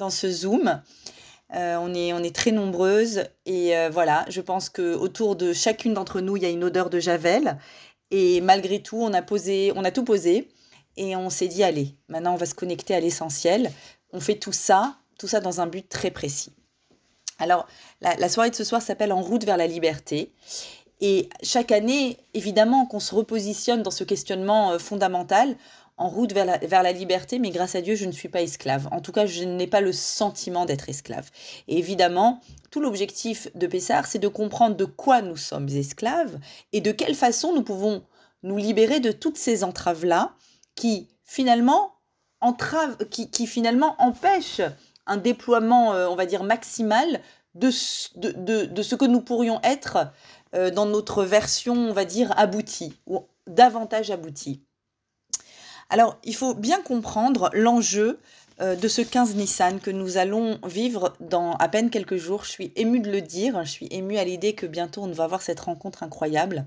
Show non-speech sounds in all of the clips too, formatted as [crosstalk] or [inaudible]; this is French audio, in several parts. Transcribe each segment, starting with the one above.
dans ce Zoom. Euh, on, est, on est très nombreuses et euh, voilà, je pense que autour de chacune d'entre nous, il y a une odeur de javel. Et malgré tout, on a posé, on a tout posé et on s'est dit allez, maintenant on va se connecter à l'essentiel. On fait tout ça, tout ça dans un but très précis. Alors, la, soirée de ce soir s'appelle En route vers la liberté. Et chaque année, évidemment, qu'on se repositionne dans ce questionnement euh, fondamental, en route vers la, liberté, mais grâce à Dieu, je ne suis pas esclave. En tout cas, je n'ai pas le sentiment d'être esclave. Et évidemment, tout l'objectif de Pessar, c'est de comprendre de quoi nous sommes esclaves et de quelle façon nous pouvons nous libérer de toutes ces entraves-là qui finalement qui, finalement empêchent un déploiement, euh, on va dire, maximal de, ce que nous pourrions être euh, dans notre version, on va dire, aboutie, ou davantage aboutie. Alors, il faut bien comprendre l'enjeu euh, de ce 15 Nissan que nous allons vivre dans à peine quelques jours. Je suis émue de le dire, je suis émue à l'idée que bientôt on va avoir cette rencontre incroyable.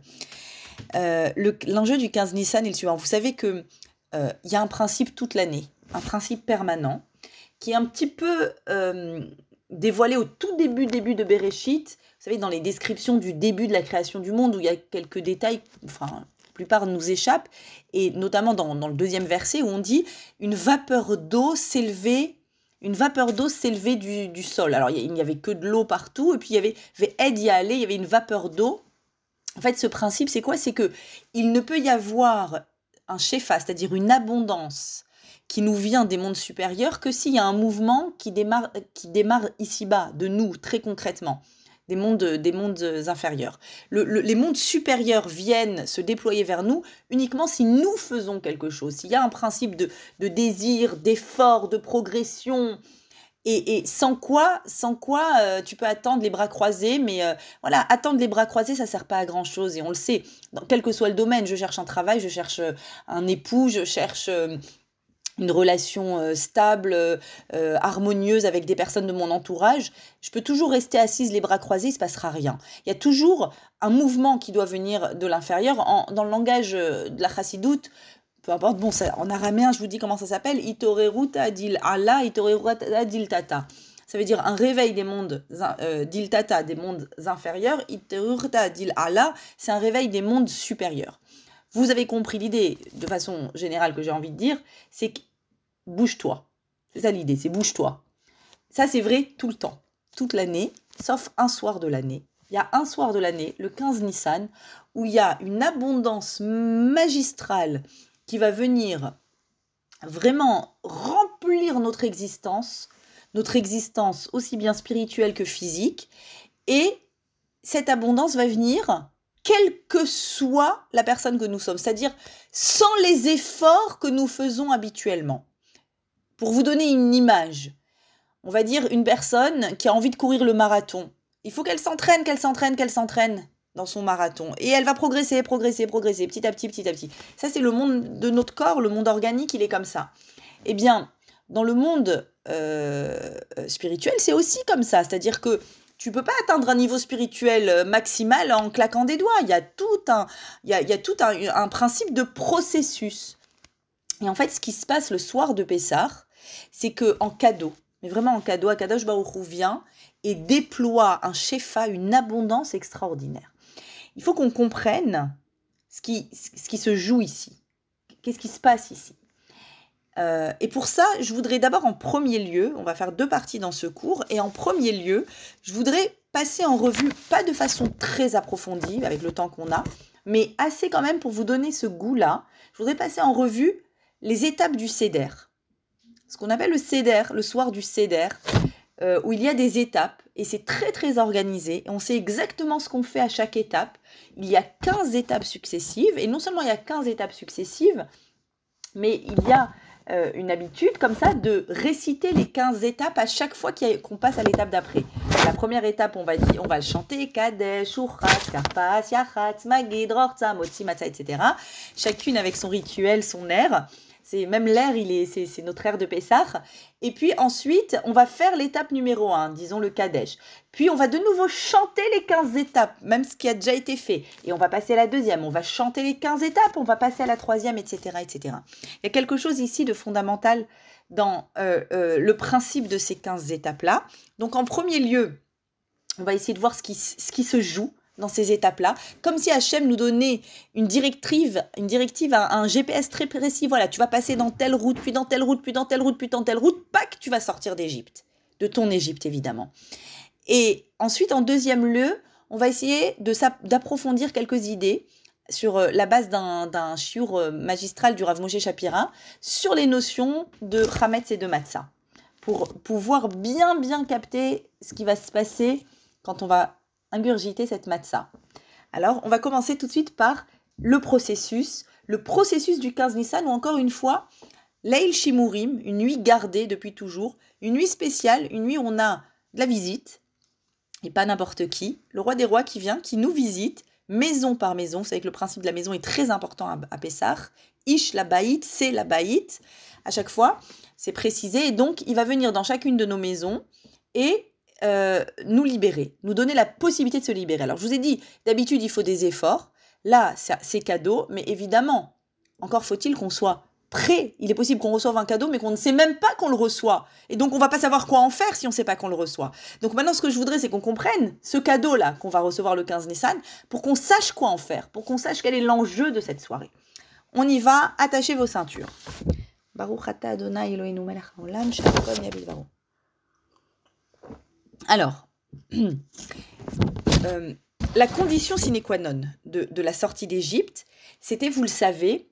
Euh, l'enjeu du 15 Nissan est le suivant. Vous savez qu'il euh, y a un principe toute l'année, un principe permanent, qui est un petit peu dévoilé au tout début, début de Bereshit. Vous savez, dans les descriptions du début de la création du monde, où il y a quelques détails, enfin, plupart nous échappent, et notamment dans, le deuxième verset où on dit une vapeur d'eau s'élevait une vapeur d'eau s'élevait du, sol. Alors, il n'y avait que de l'eau partout, et puis il y avait, aide y aller, il y avait une vapeur d'eau. En fait, ce principe, c'est quoi? C'est que il ne peut y avoir un shefa, c'est-à-dire une abondance qui nous vient des mondes supérieurs, que s'il y a un mouvement qui démarre ici-bas, de nous, très concrètement des mondes, des mondes inférieurs. les mondes supérieurs viennent se déployer vers nous uniquement si nous faisons quelque chose. S'il y a un principe de, désir, d'effort, de progression, et, sans quoi, sans quoi euh, tu peux attendre les bras croisés, mais euh, voilà, attendre les bras croisés, ça sert pas à grand chose, et on le sait. Dans quel que soit le domaine, je cherche un travail, je cherche euh, un époux, je cherche une relation euh, stable, euh, euh, harmonieuse avec des personnes de mon entourage, je peux toujours rester assise les bras croisés, il ne se passera rien. Il y a toujours un mouvement qui doit venir de l'inférieur. Dans le langage de la chassidoute, peu importe, bon, en araméen, je vous dis comment ça s'appelle, itoreruta dil Allah, itoreruta dil tata. Ça veut dire un réveil des mondes dil tata, des mondes inférieurs, itoreruta dil Allah, c'est un réveil des mondes supérieurs. Vous avez compris l'idée, de façon générale, que j'ai envie de dire, c'est bouge-toi. C'est ça l'idée, c'est bouge-toi. Ça, c'est vrai tout le temps, toute l'année, sauf un soir de l'année. Il y a un soir de l'année, le 15 Nissan, où il y a une abondance magistrale qui va venir vraiment remplir notre existence, notre existence aussi bien spirituelle que physique. Et cette abondance va venir quelle que soit la personne que nous sommes, c'est-à-dire sans les efforts que nous faisons habituellement. Pour vous donner une image, on va dire une personne qui a envie de courir le marathon. Il faut qu'elle s'entraîne, qu'elle s'entraîne, qu'elle s'entraîne dans son marathon. Et elle va progresser, progresser, progresser, petit à petit, petit à petit. Ça, c'est le monde de notre corps, le monde organique, il est comme ça. Eh bien, dans le monde euh, spirituel, c'est aussi comme ça. C'est-à-dire que tu peux pas atteindre un niveau spirituel euh, maximal en claquant des doigts. Il y a tout un, il y a, tout un, principe de processus. Et en fait, ce qui se passe le soir de Pessah, c'est que en cadeau, mais vraiment en cadeau, Akadosh Baruch vient et déploie un shefa, une abondance extraordinaire. Il faut qu'on comprenne ce qui, ce qui se joue ici. Qu'est-ce qui se passe ici? Euh, et pour ça, je voudrais d'abord en premier lieu, on va faire deux parties dans ce cours, et en premier lieu, je voudrais passer en revue, pas de façon très approfondie avec le temps qu'on a, mais assez quand même pour vous donner ce goût-là, je voudrais passer en revue les étapes du CEDER. Ce qu'on appelle le CEDER, le soir du CEDER, euh, où il y a des étapes, et c'est très très organisé, et on sait exactement ce qu'on fait à chaque étape. Il y a 15 étapes successives, et non seulement il y a 15 étapes successives, mais il y a euh, une habitude comme ça de réciter les 15 étapes à chaque fois qu'on passe à l'étape d'après. La première étape, on va, dire, on va chanter Kadesh, Urchat, Karpas, Yachat, Magid, Rorza, Motsi, etc. Chacune avec son rituel, son air. C'est même l'air, il est, c'est, notre air de Pessah. Et puis ensuite, on va faire l'étape numéro 1, disons le Kadesh. Puis on va de nouveau chanter les 15 étapes, même ce qui a déjà été fait. Et on va passer à la deuxième, on va chanter les 15 étapes, on va passer à la troisième, etc. etc. Il y a quelque chose ici de fondamental dans euh, euh, le principe de ces 15 étapes-là. Donc en premier lieu, on va essayer de voir ce qui, ce qui se joue dans ces étapes-là, comme si Hachem nous donnait une directive, une directive, un, GPS très précis. Voilà, tu vas passer dans telle route, puis dans telle route, puis dans telle route, puis dans telle route, pac, tu vas sortir d'Égypte, de ton Égypte évidemment. Et ensuite, en deuxième lieu, on va essayer d'approfondir quelques idées sur euh, la base d'un chiour euh, magistral du Rav Moshe Shapira sur les notions de Hametz et de Matzah, pour pouvoir bien bien capter ce qui va se passer quand on va ingurgiter cette Matzah. Alors, on va commencer tout de suite par le processus, le processus du 15 Nissan, ou encore une fois, Leil Shimurim, une nuit gardée depuis toujours, une nuit spéciale, une nuit où on a de la visite, et pas n'importe qui, le roi des rois qui vient, qui nous visite, maison par maison. Vous savez que le principe de la maison est très important à, à Pessar. Ish la baït, c'est la baït. À chaque fois, c'est précisé. Et donc, il va venir dans chacune de nos maisons et euh, nous libérer, nous donner la possibilité de se libérer. Alors, je vous ai dit, d'habitude, il faut des efforts. Là, c'est cadeau, mais évidemment, encore faut-il qu'on soit prêt. Il est possible qu'on reçoive un cadeau, mais qu'on ne sait même pas qu'on le reçoit. Et donc, on va pas savoir quoi en faire si on ne sait pas qu'on le reçoit. Donc maintenant, ce que je voudrais, c'est qu'on comprenne ce cadeau-là qu'on va recevoir le 15 Nissan, pour qu'on sache quoi en faire, pour qu'on sache quel est l'enjeu de cette soirée. On y va, attachez vos ceintures. Alors, [clears throat] euh, la condition sine qua non de, la sortie d'Égypte, c'était, vous le savez,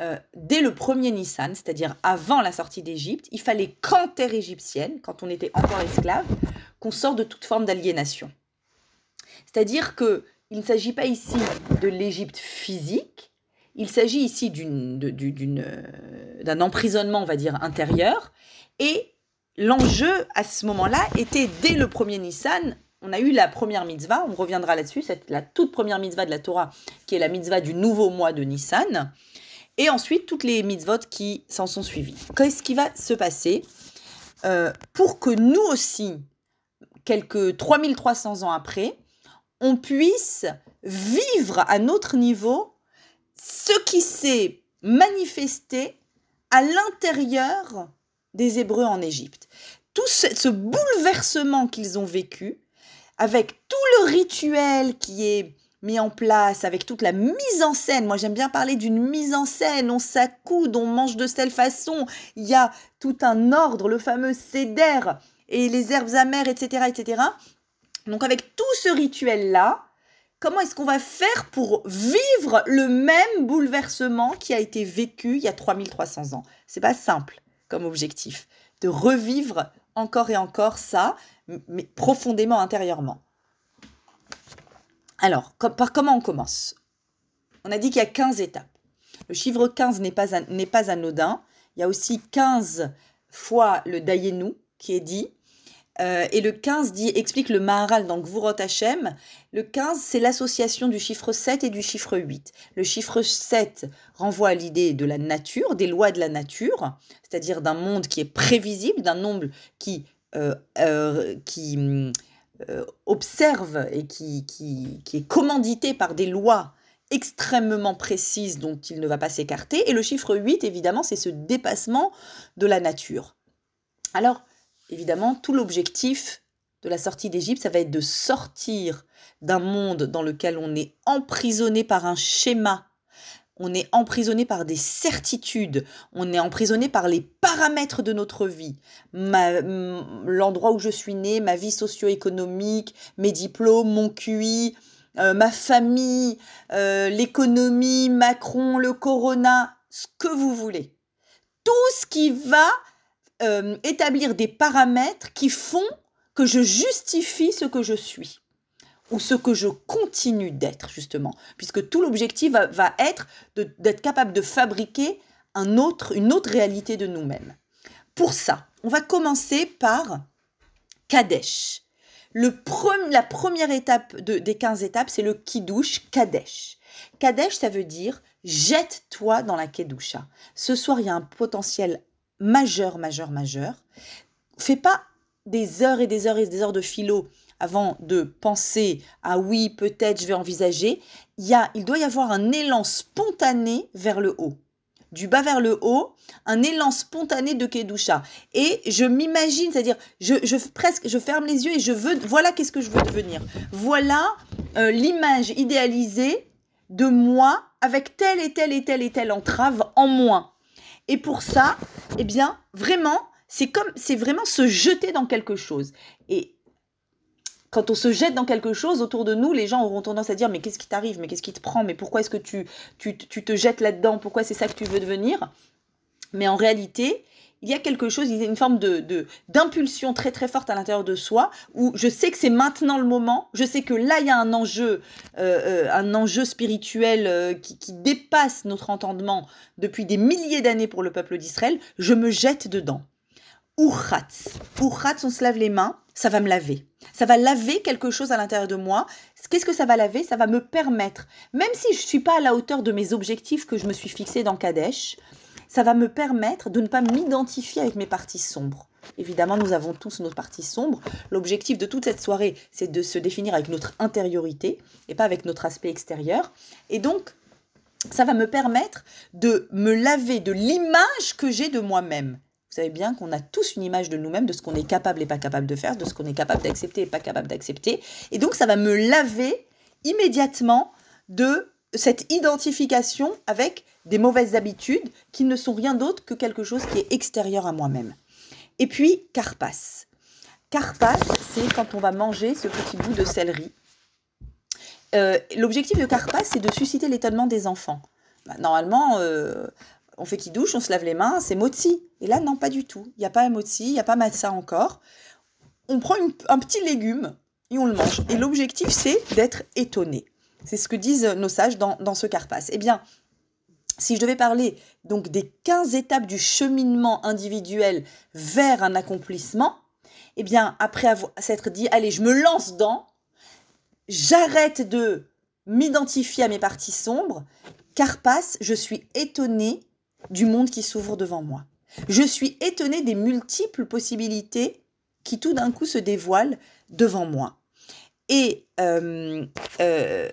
euh, dès le premier Nissan, c'est-à-dire avant la sortie d'Égypte, il fallait qu'en terre égyptienne, quand on était encore esclave, qu'on sorte de toute forme d'aliénation. C'est-à-dire que il ne s'agit pas ici de l'Égypte physique, il s'agit ici euh, d'un emprisonnement, on va dire, intérieur. Et l'enjeu à ce moment-là était dès le premier Nissan. On a eu la première mitzvah, on reviendra là-dessus, c'est la toute première mitzvah de la Torah, qui est la mitzvah du nouveau mois de Nissan et ensuite toutes les mitzvot qui s'en sont suivies. Qu'est-ce qui va se passer euh, pour que nous aussi, quelques 3300 ans après, on puisse vivre à notre niveau ce qui s'est manifesté à l'intérieur des Hébreux en Égypte. Tout ce, ce bouleversement qu'ils ont vécu, avec tout le rituel qui est mis en place avec toute la mise en scène. Moi, j'aime bien parler d'une mise en scène. On s'accoude, on mange de telle façon. Il y a tout un ordre, le fameux céder et les herbes amères, etc., etc. Donc, avec tout ce rituel-là, comment est-ce qu'on va faire pour vivre le même bouleversement qui a été vécu il y a 3300 ans? C'est pas simple comme objectif de revivre encore et encore ça, mais profondément intérieurement. Alors, par comment on commence? On a dit qu'il y a 15 étapes. Le chiffre 15 n'est pas, pas anodin. Il y a aussi 15 fois le Dayenu qui est dit. Euh, et le 15 dit, explique le Maharal dans Gvurot Hashem. Le 15, c'est l'association du chiffre 7 et du chiffre 8. Le chiffre 7 renvoie à l'idée de la nature, des lois de la nature, c'est-à-dire d'un monde qui est prévisible, d'un nombre qui, euh, euh, qui observe et qui, qui, qui, est commandité par des lois extrêmement précises dont il ne va pas s'écarter. Et le chiffre 8, évidemment, c'est ce dépassement de la nature. Alors, évidemment, tout l'objectif de la sortie d'Égypte, ça va être de sortir d'un monde dans lequel on est emprisonné par un schéma. On est emprisonné par des certitudes, on est emprisonné par les paramètres de notre vie, l'endroit où je suis né, ma vie socio-économique, mes diplômes, mon QI, euh, ma famille, euh, l'économie, Macron, le corona, ce que vous voulez. Tout ce qui va euh, établir des paramètres qui font que je justifie ce que je suis ou ce que je continue d'être, justement, puisque tout l'objectif va, être d'être capable de fabriquer un autre, une autre réalité de nous-mêmes. Pour ça, on va commencer par Kadesh. Le la première étape de, des 15 étapes, c'est le Kiddush Kadesh. Kadesh, ça veut dire jette-toi dans la Kedusha. Ce soir, il y a un potentiel majeur, majeur, majeur. Fais pas des heures et des heures et des heures de philo avant de penser à oui, peut-être je vais envisager, il, y a, il doit y avoir un élan spontané vers le haut. du bas vers le haut, un élan spontané de Kedusha. Et je m'imagine, c'est-à-dire, je, je, presque, je ferme les yeux et je veux, voilà qu'est-ce que je veux devenir. Voilà euh, l'image idéalisée de moi avec telle et telle et telle et telle entrave en moins. Et pour ça, eh bien, vraiment, c'est comme, c'est vraiment se jeter dans quelque chose. Et quand on se jette dans quelque chose autour de nous, les gens auront tendance à dire mais qu'est-ce qui t'arrive, mais qu'est-ce qui te prend, mais pourquoi est-ce que tu, tu, te jettes là-dedans, pourquoi c'est ça que tu veux devenir? Mais en réalité, il y a quelque chose, il y a une forme de d'impulsion très très forte à l'intérieur de soi où je sais que c'est maintenant le moment, je sais que là il y a un enjeu, euh, euh, un enjeu spirituel euh, qui, dépasse notre entendement depuis des milliers d'années pour le peuple d'Israël, je me jette dedans. Urchatz. Urchatz, on se lave les mains, ça va me laver. Ça va laver quelque chose à l'intérieur de moi. Qu'est-ce que ça va laver? Ça va me permettre, même si je ne suis pas à la hauteur de mes objectifs que je me suis fixés dans Kadesh, ça va me permettre de ne pas m'identifier avec mes parties sombres. Évidemment, nous avons tous nos parties sombres. L'objectif de toute cette soirée, c'est de se définir avec notre intériorité et pas avec notre aspect extérieur. Et donc, ça va me permettre de me laver de l'image que j'ai de moi-même. Vous savez bien qu'on a tous une image de nous-mêmes, de ce qu'on est capable et pas capable de faire, de ce qu'on est capable d'accepter et pas capable d'accepter. Et donc, ça va me laver immédiatement de cette identification avec des mauvaises habitudes qui ne sont rien d'autre que quelque chose qui est extérieur à moi-même. Et puis, carpas. Carpas, c'est quand on va manger ce petit bout de céleri. Euh, l'objectif de carpas, c'est de susciter l'étonnement des enfants. Bah, normalement, euh, on fait qui douche, on se lave les mains, c'est motzi. Et là, non, pas du tout. Il n'y a pas motzi, il n'y a pas matza encore. On prend un petit légume et on le mange. Et l'objectif, c'est d'être étonné. C'est ce que disent nos sages dans, ce carpas. Eh bien, si je devais parler donc des 15 étapes du cheminement individuel vers un accomplissement, eh bien, après s'être dit, allez, je me lance dans, j'arrête de m'identifier à mes parties sombres, Carpas, je suis étonné du monde qui s'ouvre devant moi. Je suis étonnée des multiples possibilités qui tout d'un coup se dévoilent devant moi. Et euh, euh,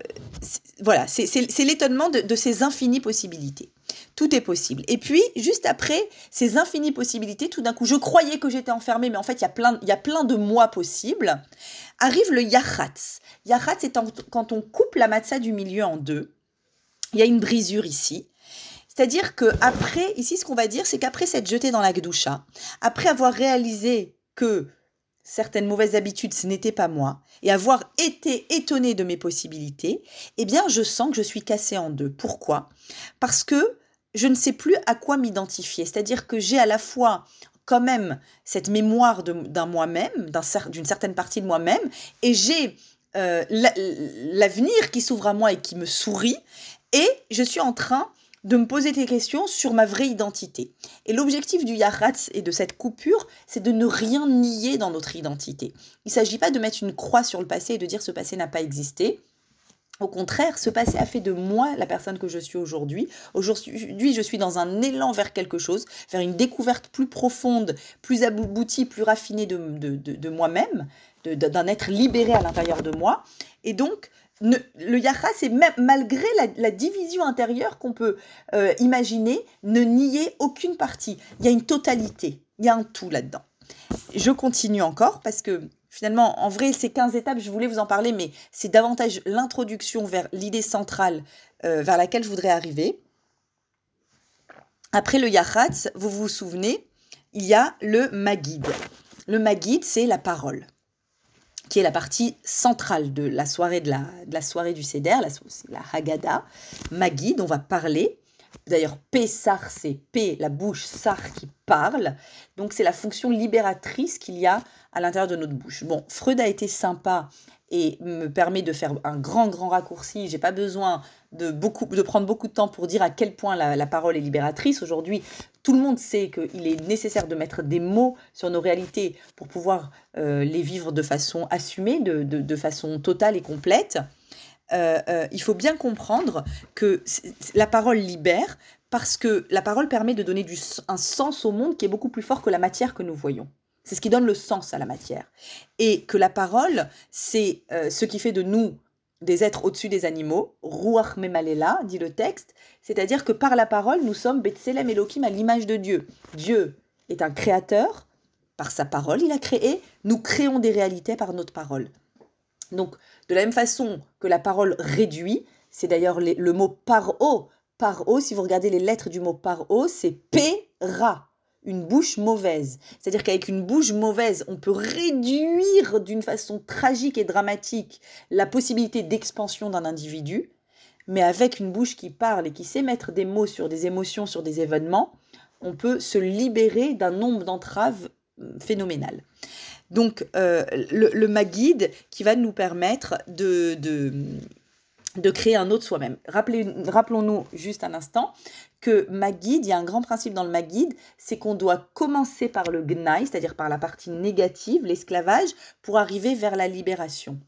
voilà, c'est l'étonnement de, ces infinies possibilités. Tout est possible. Et puis, juste après ces infinies possibilités, tout d'un coup, je croyais que j'étais enfermée, mais en fait, il y, a plein, de moi possibles. Arrive le yachatz. Yachatz, c'est quand on coupe la matzah du milieu en deux. Il y a une brisure ici. C'est-à-dire que après, ici, ce qu'on va dire, c'est qu'après s'être jeté dans la gdoucha, après avoir réalisé que certaines mauvaises habitudes, ce n'était pas moi, et avoir été étonné de mes possibilités, eh bien, je sens que je suis cassée en deux. Pourquoi? Parce que je ne sais plus à quoi m'identifier. C'est-à-dire que j'ai à la fois quand même cette mémoire d'un moi-même, d'une certaine partie de moi-même, et j'ai euh, l'avenir qui s'ouvre à moi et qui me sourit, et je suis en train de me poser des questions sur ma vraie identité. Et l'objectif du Yahatz et de cette coupure, c'est de ne rien nier dans notre identité. Il ne s'agit pas de mettre une croix sur le passé et de dire ce passé n'a pas existé. Au contraire, ce passé a fait de moi la personne que je suis aujourd'hui. Aujourd'hui, je suis dans un élan vers quelque chose, vers une découverte plus profonde, plus aboutie, plus raffinée de, de moi-même, d'un être libéré à l'intérieur de moi. Et donc, le yacha, c'est même malgré la, division intérieure qu'on peut euh, imaginer, ne nier aucune partie. Il y a une totalité, il y a un tout là-dedans. Je continue encore parce que finalement, en vrai, ces 15 étapes, je voulais vous en parler, mais c'est davantage l'introduction vers l'idée centrale euh, vers laquelle je voudrais arriver. Après le Yachatz, vous vous souvenez, il y a le Magid. Le Magid, c'est la parole qui est la partie centrale de la soirée, de la, soirée du Seder, la, Haggadah. Magid, on va parler. D'ailleurs, Pessar, c'est P, la bouche, Sar qui parle. Donc, c'est la fonction libératrice qu'il y a à l'intérieur de notre bouche. Bon, Freud a été sympa et me permet de faire un grand, grand raccourci. J'ai pas besoin de, beaucoup, de prendre beaucoup de temps pour dire à quel point la, parole est libératrice. Aujourd'hui, tout le monde sait qu'il est nécessaire de mettre des mots sur nos réalités pour pouvoir euh, les vivre de façon assumée, de, de, façon totale et complète. Euh, euh, il faut bien comprendre que la parole libère parce que la parole permet de donner du, un sens au monde qui est beaucoup plus fort que la matière que nous voyons. C'est ce qui donne le sens à la matière. Et que la parole, c'est ce qui fait de nous des êtres au-dessus des animaux, Ruach Memalela, dit le texte, c'est-à-dire que par la parole, nous sommes Betselem Elohim à l'image de Dieu. Dieu est un créateur, par sa parole, il a créé, nous créons des réalités par notre parole. Donc, de la même façon que la parole réduit, c'est d'ailleurs le mot paro, paro, si vous regardez les lettres du mot paro, c'est P-ra une bouche mauvaise. C'est-à-dire qu'avec une bouche mauvaise, on peut réduire d'une façon tragique et dramatique la possibilité d'expansion d'un individu, mais avec une bouche qui parle et qui sait mettre des mots sur des émotions, sur des événements, on peut se libérer d'un nombre d'entraves euh, phénoménales. Donc, euh, le, le Maguide qui va nous permettre de, de, de créer un autre soi-même. Rappelons-nous juste un instant que Magid, il y a un grand principe dans le Magid, c'est qu'on doit commencer par le Gnaï, c'est-à-dire par la partie négative, l'esclavage, pour arriver vers la libération.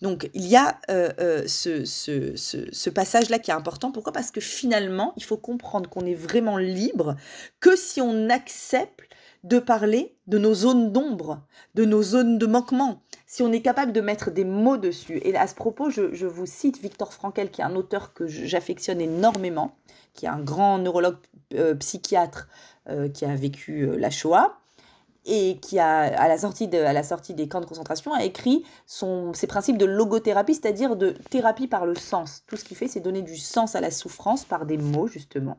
Donc il y a euh, euh, ce, passage-là qui est important. Pourquoi? Parce que finalement, il faut comprendre qu'on est vraiment libre que si on accepte de parler de nos zones d'ombre, de nos zones de manquement, si on est capable de mettre des mots dessus. Et à ce propos, je, vous cite Victor Frankel, qui est un auteur que j'affectionne énormément, qui est un grand neurologue euh, psychiatre euh, qui a vécu euh, la Shoah et qui a, à la sortie, de, à la sortie des camps de concentration, a écrit son, ses principes de logothérapie, c'est-à-dire de thérapie par le sens. Tout ce qu'il fait, c'est donner du sens à la souffrance par des mots, justement.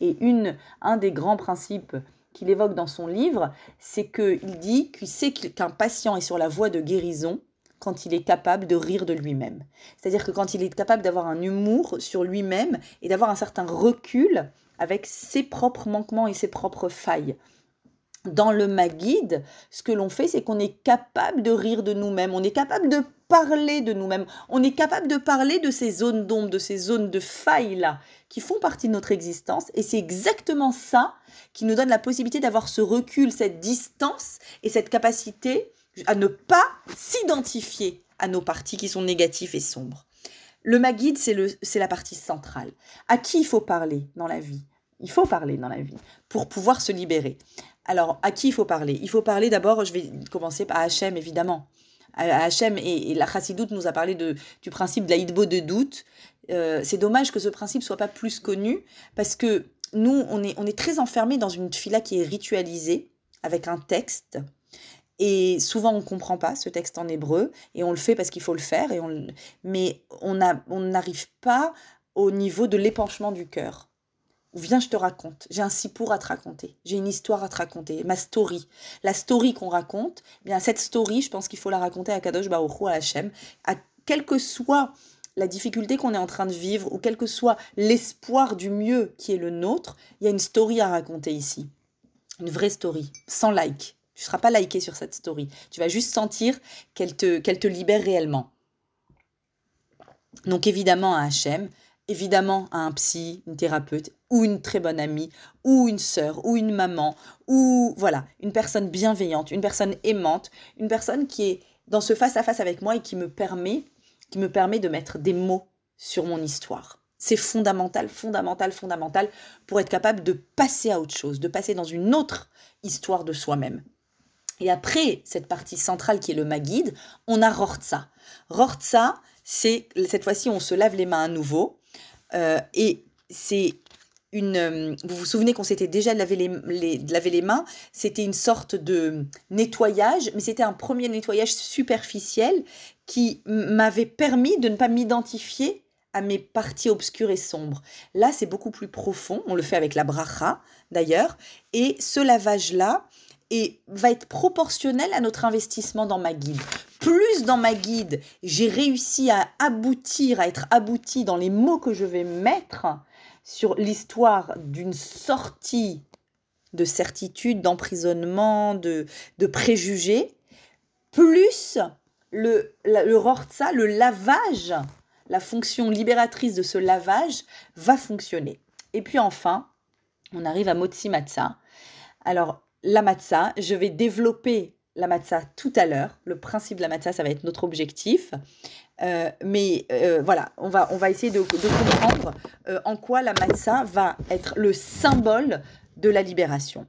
Et une, un des grands principes qu'il évoque dans son livre, c'est qu'il dit qu'il sait qu'un patient est sur la voie de guérison quand il est capable de rire de lui-même. C'est-à-dire que quand il est capable d'avoir un humour sur lui-même et d'avoir un certain recul avec ses propres manquements et ses propres failles. Dans le Maguide, ce que l'on fait, c'est qu'on est capable de rire de nous-mêmes, on est capable de parler de nous-mêmes, on est capable de parler de ces zones d'ombre, de ces zones de failles-là, qui font partie de notre existence, et c'est exactement ça qui nous donne la possibilité d'avoir ce recul, cette distance et cette capacité à ne pas s'identifier à nos parties qui sont négatives et sombres. Le Maguide, c'est la partie centrale. À qui il faut parler dans la vie? Il faut parler dans la vie pour pouvoir se libérer. Alors, à qui il faut parler? Il faut parler d'abord, je vais commencer par Hachem, évidemment. Hachem et, la Chassidoute nous a parlé de, du principe de la de doute. Euh, c'est dommage que ce principe soit pas plus connu parce que nous, on est, on est très enfermé dans une fila qui est ritualisée, avec un texte. Et souvent, on ne comprend pas ce texte en hébreu, et on le fait parce qu'il faut le faire, et on, mais on n'arrive pas au niveau de l'épanchement du cœur. Viens, je te raconte. J'ai un sipour à te raconter. J'ai une histoire à te raconter. Ma story. La story qu'on raconte, eh bien cette story, je pense qu'il faut la raconter à Kadosh Baruch à Hachem. À quel que soit la difficulté qu'on est en train de vivre ou quel que soit l'espoir du mieux qui est le nôtre, il y a une story à raconter ici. Une vraie story, sans like. Tu ne seras pas liké sur cette story. Tu vas juste sentir qu'elle te, qu'elle te libère réellement. Donc évidemment à Hachem, évidemment à un psy, une thérapeute, ou une très bonne amie, ou une sœur, ou une maman, ou voilà, une personne bienveillante, une personne aimante, une personne qui est dans ce face à -face avec moi et qui me permet qui me permet de mettre des mots sur mon histoire. C'est fondamental, fondamental, fondamental pour être capable de passer à autre chose, de passer dans une autre histoire de soi-même. Et après cette partie centrale qui est le Maguide, on a Rortza. Rortza, c'est cette fois-ci on se lave les mains à nouveau. Euh, et c'est une. Euh, vous vous souvenez qu'on s'était déjà lavé les, les, lavé les mains? C'était une sorte de nettoyage, mais c'était un premier nettoyage superficiel qui m'avait permis de ne pas m'identifier à mes parties obscures et sombres. Là, c'est beaucoup plus profond. On le fait avec la bracha, d'ailleurs. Et ce lavage-là va être proportionnel à notre investissement dans ma guide. Plus dans ma guide, j'ai réussi à aboutir, à être abouti dans les mots que je vais mettre sur l'histoire d'une sortie de certitude, d'emprisonnement, de, de préjugés, plus le, le rortza, le lavage, la fonction libératrice de ce lavage va fonctionner. Et puis enfin, on arrive à Motsi Matza. Alors, la matza, je vais développer la matza tout à l'heure. Le principe de la matza, ça va être notre objectif. Euh, mais euh, voilà, on va, on va essayer de, comprendre euh, en quoi la matza va être le symbole de la libération.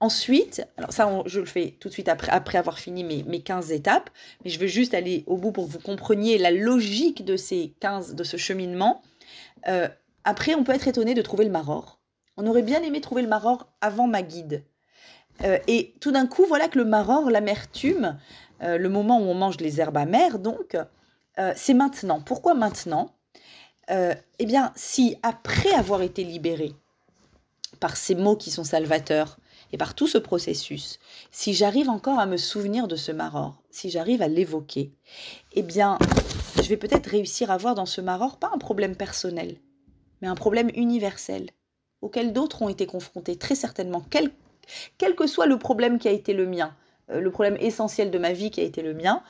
Ensuite, alors ça, je le fais tout de suite après, après avoir fini mes, mes 15 étapes, mais je veux juste aller au bout pour que vous compreniez la logique de ces 15, de ce cheminement. Après, on peut être étonné de trouver le maror. On aurait bien aimé trouver le maror avant ma guide. Euh, et tout d'un coup, voilà que le maror, l'amertume, le moment où on mange les herbes amères, donc, c'est maintenant. Pourquoi maintenant? Eh bien, si après avoir été libéré, par ces mots qui sont salvateurs et par tout ce processus, si j'arrive encore à me souvenir de ce maror, si j'arrive à l'évoquer, eh bien, je vais peut-être réussir à voir dans ce maror pas un problème personnel, mais un problème universel, auquel d'autres ont été confrontés très certainement, quel, quel, que soit le problème qui a été le mien, euh, le problème essentiel de ma vie qui a été le mien,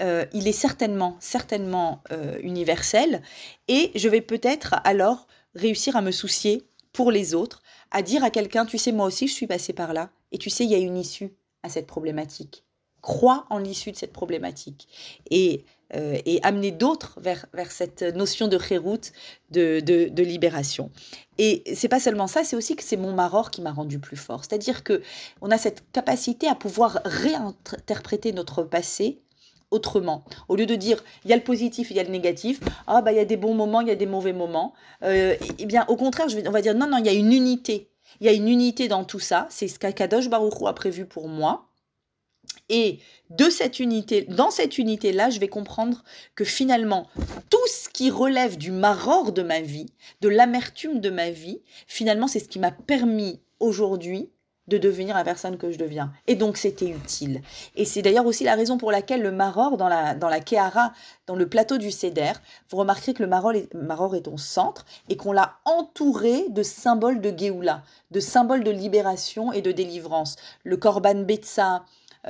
euh, il est certainement, certainement euh, universel, et je vais peut-être alors réussir à me soucier pour les autres, à dire à quelqu'un, tu sais, moi aussi, je suis passé par là, et tu sais, il y a une issue à cette problématique. Crois en l'issue de cette problématique. Et, euh, et amener d'autres vers, vers cette notion de chéroute, de, de, libération. Et c'est pas seulement ça, c'est aussi que c'est mon maror qui m'a rendu plus fort. C'est-à-dire que on a cette capacité à pouvoir réinterpréter notre passé autrement. Au lieu de dire il y a le positif, il y a le négatif, ah bah il y a des bons moments, il y a des mauvais moments. Euh, eh bien au contraire, on va dire non non, il y a une unité. Il y a une unité dans tout ça. C'est ce qu'Akadosh Baruch a prévu pour moi. Et de cette unité, dans cette unité-là, je vais comprendre que finalement, tout ce qui relève du maror de ma vie, de l'amertume de ma vie, finalement, c'est ce qui m'a permis aujourd'hui de devenir la personne que je deviens. Et donc c'était utile. Et c'est d'ailleurs aussi la raison pour laquelle le maror dans la, dans la Kehara, dans le plateau du Seder, vous remarquerez que le maror est, maror centre et qu'on l'a entouré de symboles de Géoula, de symboles de libération et de délivrance. Le Korban Betsa,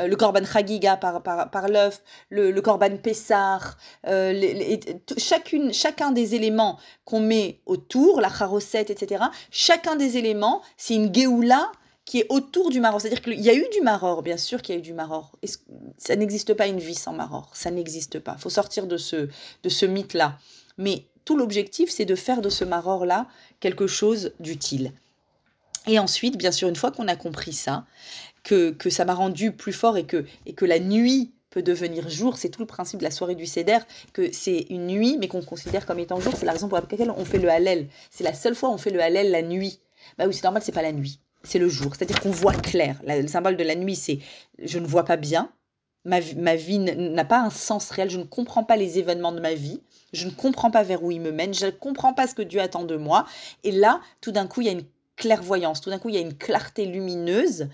le Korban Chagiga par, par, l'œuf, le, le, Korban Pessar, euh, chacune, chacun des éléments qu'on met autour, la charosette, etc., chacun des éléments, c'est une Géoula qui est autour du maror. C'est-à-dire qu'il y a eu du maror, bien sûr qu'il y a eu du maror. Ça n'existe pas une vie sans maror? Ça n'existe pas. Il faut sortir de ce, de ce mythe-là. Mais tout l'objectif, c'est de faire de ce maror-là quelque chose d'utile. Et ensuite, bien sûr, une fois qu'on a compris ça, que, ça m'a rendu plus fort et que, et que la nuit peut devenir jour, c'est tout le principe de la soirée du Seder, que c'est une nuit, mais qu'on considère comme étant jour. C'est la raison pour laquelle on fait le Hallel. C'est la seule fois où on fait le Hallel la nuit. Bah oui, c'est normal, c'est pas la nuit c'est le jour. C'est-à-dire qu'on voit clair. le symbole de la nuit, c'est je ne vois pas bien. Ma, ma vie n'a pas un sens réel. Je ne comprends pas les événements de ma vie. Je ne comprends pas vers où ils me mènent. Je ne comprends pas ce que Dieu attend de moi. Et là, tout d'un coup, il y a une clairvoyance. Tout d'un coup, il y a une clarté lumineuse.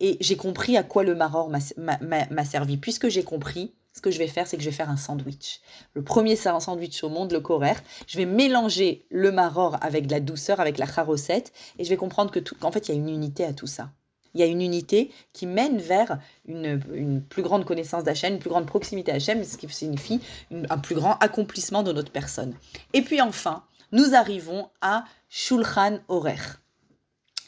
Et j'ai compris à quoi le maror m'a servi. Puisque j'ai compris, ce que je vais faire, c'est que je vais faire un sandwich. Le premier sandwich au monde, le coraire. Je vais mélanger le maror avec de la douceur, avec la charosette, et je vais comprendre que qu'en fait, il y a une unité à tout ça. Il y a une unité qui mène vers une, plus grande connaissance d'Hachem, une plus grande proximité à ce qui signifie un plus grand accomplissement de notre personne. Et puis enfin, nous arrivons à Shulchan Orer.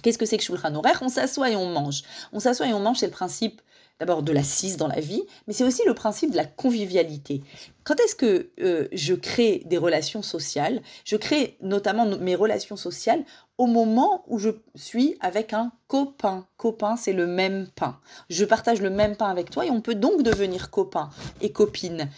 Qu'est-ce que c'est que Shulchan Orer On s'assoit et on mange. On s'assoit et on mange, c'est le principe d'abord de l'assise dans la vie, mais c'est aussi le principe de la convivialité. Quand est-ce que euh, je crée des relations sociales? Je crée notamment mes relations sociales au moment où je suis avec un copain. Copain, c'est le même pain. Je partage le même pain avec toi et on peut donc devenir copain et copine.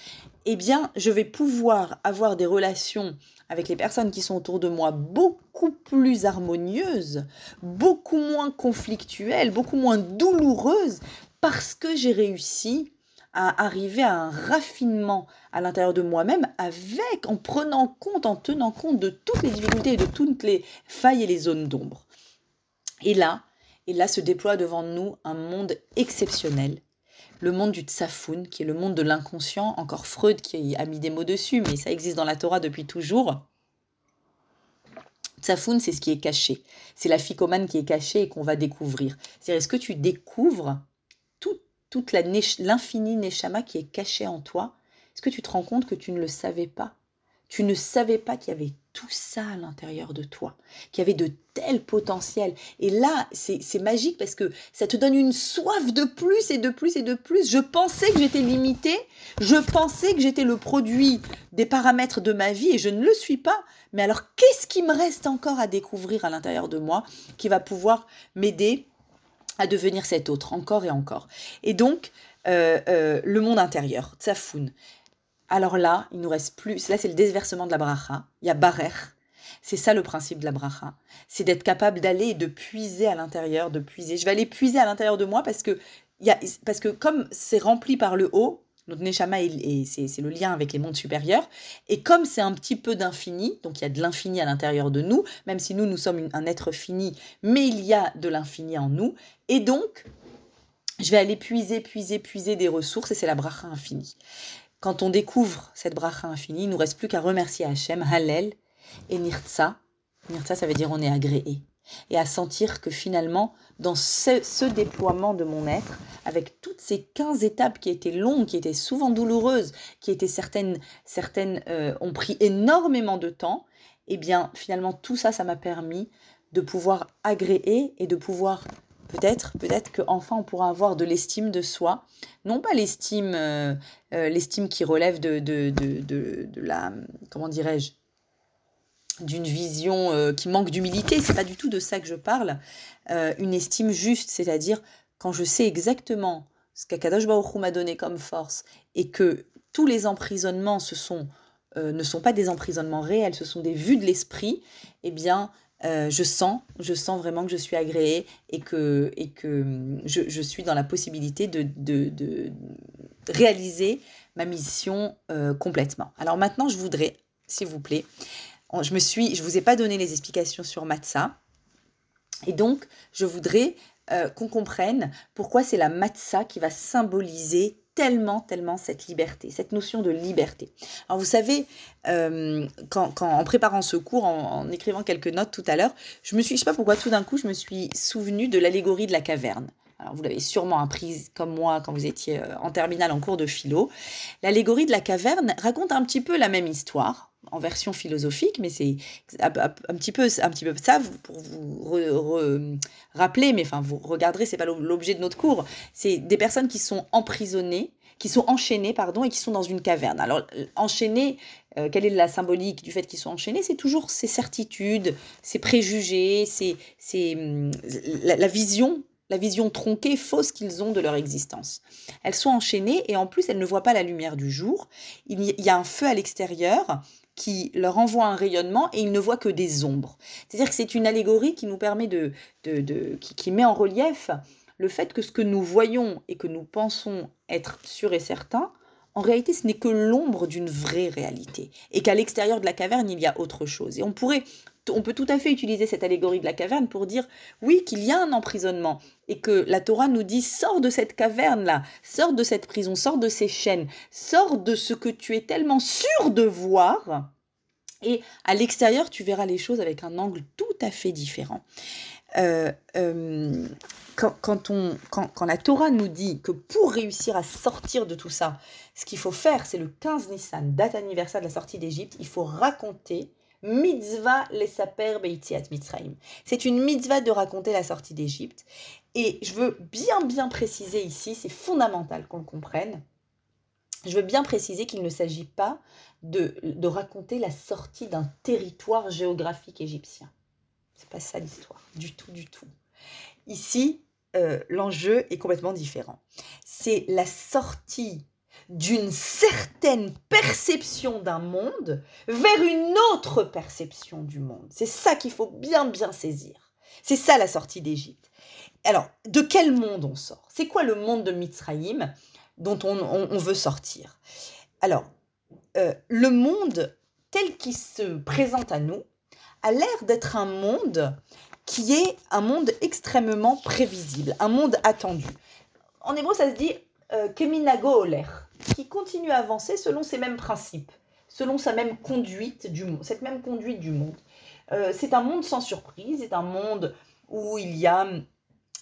Eh bien, je vais pouvoir avoir des relations avec les personnes qui sont autour de moi beaucoup plus harmonieuses, beaucoup moins conflictuelles, beaucoup moins douloureuses, parce que j'ai réussi à arriver à un raffinement à l'intérieur de moi-même avec, en prenant compte, en tenant compte de toutes les difficultés et de toutes les failles et les zones d'ombre. Et là, et là se déploie devant nous un monde exceptionnel, le monde du tsafoun, qui est le monde de l'inconscient, encore Freud qui a mis des mots dessus, mais ça existe dans la Torah depuis toujours. Tsafoun, c'est ce qui est caché. C'est la ficomane qui est cachée et qu'on va découvrir. C'est-à-dire, est-ce que tu découvres toute l'infini Neshama qui est caché en toi, est-ce que tu te rends compte que tu ne le savais pas? Tu ne savais pas qu'il y avait tout ça à l'intérieur de toi, qu'il y avait de tels potentiels. Et là, c'est magique parce que ça te donne une soif de plus et de plus et de plus. Je pensais que j'étais limitée, je pensais que j'étais le produit des paramètres de ma vie et je ne le suis pas. Mais alors, qu'est-ce qui me reste encore à découvrir à l'intérieur de moi qui va pouvoir m'aider à devenir cet autre, encore et encore? Et donc, euh, euh, le monde intérieur, tsafoun. Alors là, il nous reste plus, là c'est le déversement de la bracha, il y a barer, c'est ça le principe de la bracha, c'est d'être capable d'aller et de puiser à l'intérieur, de puiser. Je vais aller puiser à l'intérieur de moi parce que, y a, parce que comme c'est rempli par le haut, notre Neshama, c'est le lien avec les mondes supérieurs. Et comme c'est un petit peu d'infini, donc il y a de l'infini à l'intérieur de nous, même si nous, nous sommes un être fini, mais il y a de l'infini en nous. Et donc, je vais aller puiser, puiser, puiser des ressources, et c'est la bracha infinie. Quand on découvre cette bracha infinie, il nous reste plus qu'à remercier Hachem, Hallel et Nirtza. Nirtza, ça veut dire on est agréé et à sentir que finalement, dans ce, déploiement de mon être, avec toutes ces 15 étapes qui étaient longues, qui étaient souvent douloureuses, qui étaient certaines, certaines euh, ont pris énormément de temps, eh bien finalement tout ça, ça m'a permis de pouvoir agréer et de pouvoir peut-être, peut-être qu'enfin on pourra avoir de l'estime de soi, non pas l'estime, euh, euh, l'estime qui relève de, de, la, comment dirais-je, d'une vision euh, qui manque d'humilité, c'est pas du tout de ça que je parle, une estime juste, c'est-à-dire quand je sais exactement ce qu'Akadosh Baruch m'a donné comme force et que tous les emprisonnements ne sont pas des emprisonnements réels, ce sont des vues de l'esprit, eh bien je sens, je sens vraiment que je suis agréée et que, et que hum, je, suis dans la possibilité de, de, de réaliser ma mission complètement. Alors maintenant, je voudrais, s'il vous plaît, je me suis, je vous ai pas donné les explications sur Matzah. Et donc, je voudrais euh, qu'on comprenne pourquoi c'est la Matzah qui va symboliser tellement, tellement cette liberté, cette notion de liberté. Alors vous savez, euh, quand, en préparant ce cours, en, écrivant quelques notes tout à l'heure, je me suis, je sais pas pourquoi, tout d'un coup, je me suis souvenu de l'allégorie de la caverne. Alors vous l'avez sûrement appris comme moi quand vous étiez euh, en terminale en cours de philo. L'allégorie de la caverne raconte un petit peu la même histoire en version philosophique, mais c'est un, petit peu un petit peu ça pour vous rappeler, mais enfin vous regarderez, c'est pas l'objet de notre cours. C'est des personnes qui sont emprisonnées, qui sont enchaînées, pardon, et qui sont dans une caverne. Alors enchaînées, euh, quelle est la symbolique du fait qu'ils sont enchaînés? C'est toujours ces certitudes, ces préjugés, c'est hum, la, la vision la vision tronquée, fausse qu'ils ont de leur existence. Elles sont enchaînées et en plus elles ne voient pas la lumière du jour. Il y a un feu à l'extérieur qui leur envoie un rayonnement et ils ne voient que des ombres. C'est-à-dire que c'est une allégorie qui nous permet de, de, qui, met en relief le fait que ce que nous voyons et que nous pensons être sûr et certain, en réalité, ce n'est que l'ombre d'une vraie réalité. Et qu'à l'extérieur de la caverne, il y a autre chose. Et on pourrait, on peut tout à fait utiliser cette allégorie de la caverne pour dire, oui, qu'il y a un emprisonnement. Et que la Torah nous dit, sors de cette caverne-là, sors de cette prison, sors de ces chaînes, sors de ce que tu es tellement sûr de voir. Et à l'extérieur, tu verras les choses avec un angle tout à fait différent. Euh, euh, quand, on, quand, la Torah nous dit que pour réussir à sortir de tout ça, ce qu'il faut faire, c'est le 15 Nissan, date anniversaire de la sortie d'Égypte, il faut raconter mitzvah les saper beitiat mitzrayim. C'est une mitzvah de raconter la sortie d'Égypte. Et je veux bien, bien préciser ici, c'est fondamental qu'on le comprenne, je veux bien préciser qu'il ne s'agit pas de, de raconter la sortie d'un territoire géographique égyptien. C'est pas ça l'histoire, du tout, du tout. Ici, euh, l'enjeu est complètement différent. C'est la sortie d'une certaine perception d'un monde vers une autre perception du monde. C'est ça qu'il faut bien bien saisir. C'est ça la sortie d'Égypte. Alors, de quel monde on sort? C'est quoi le monde de Mitzrayim dont on, veut sortir? Alors, euh, le monde tel qu'il se présente à nous a l'air d'être un monde qui est un monde extrêmement prévisible, un monde attendu. En hébreu, ça se dit euh, keminago oler, qui continue à avancer selon ses mêmes principes, selon sa même conduite du monde, cette même conduite du monde. Euh, c'est un monde sans surprise, c'est un monde où il y a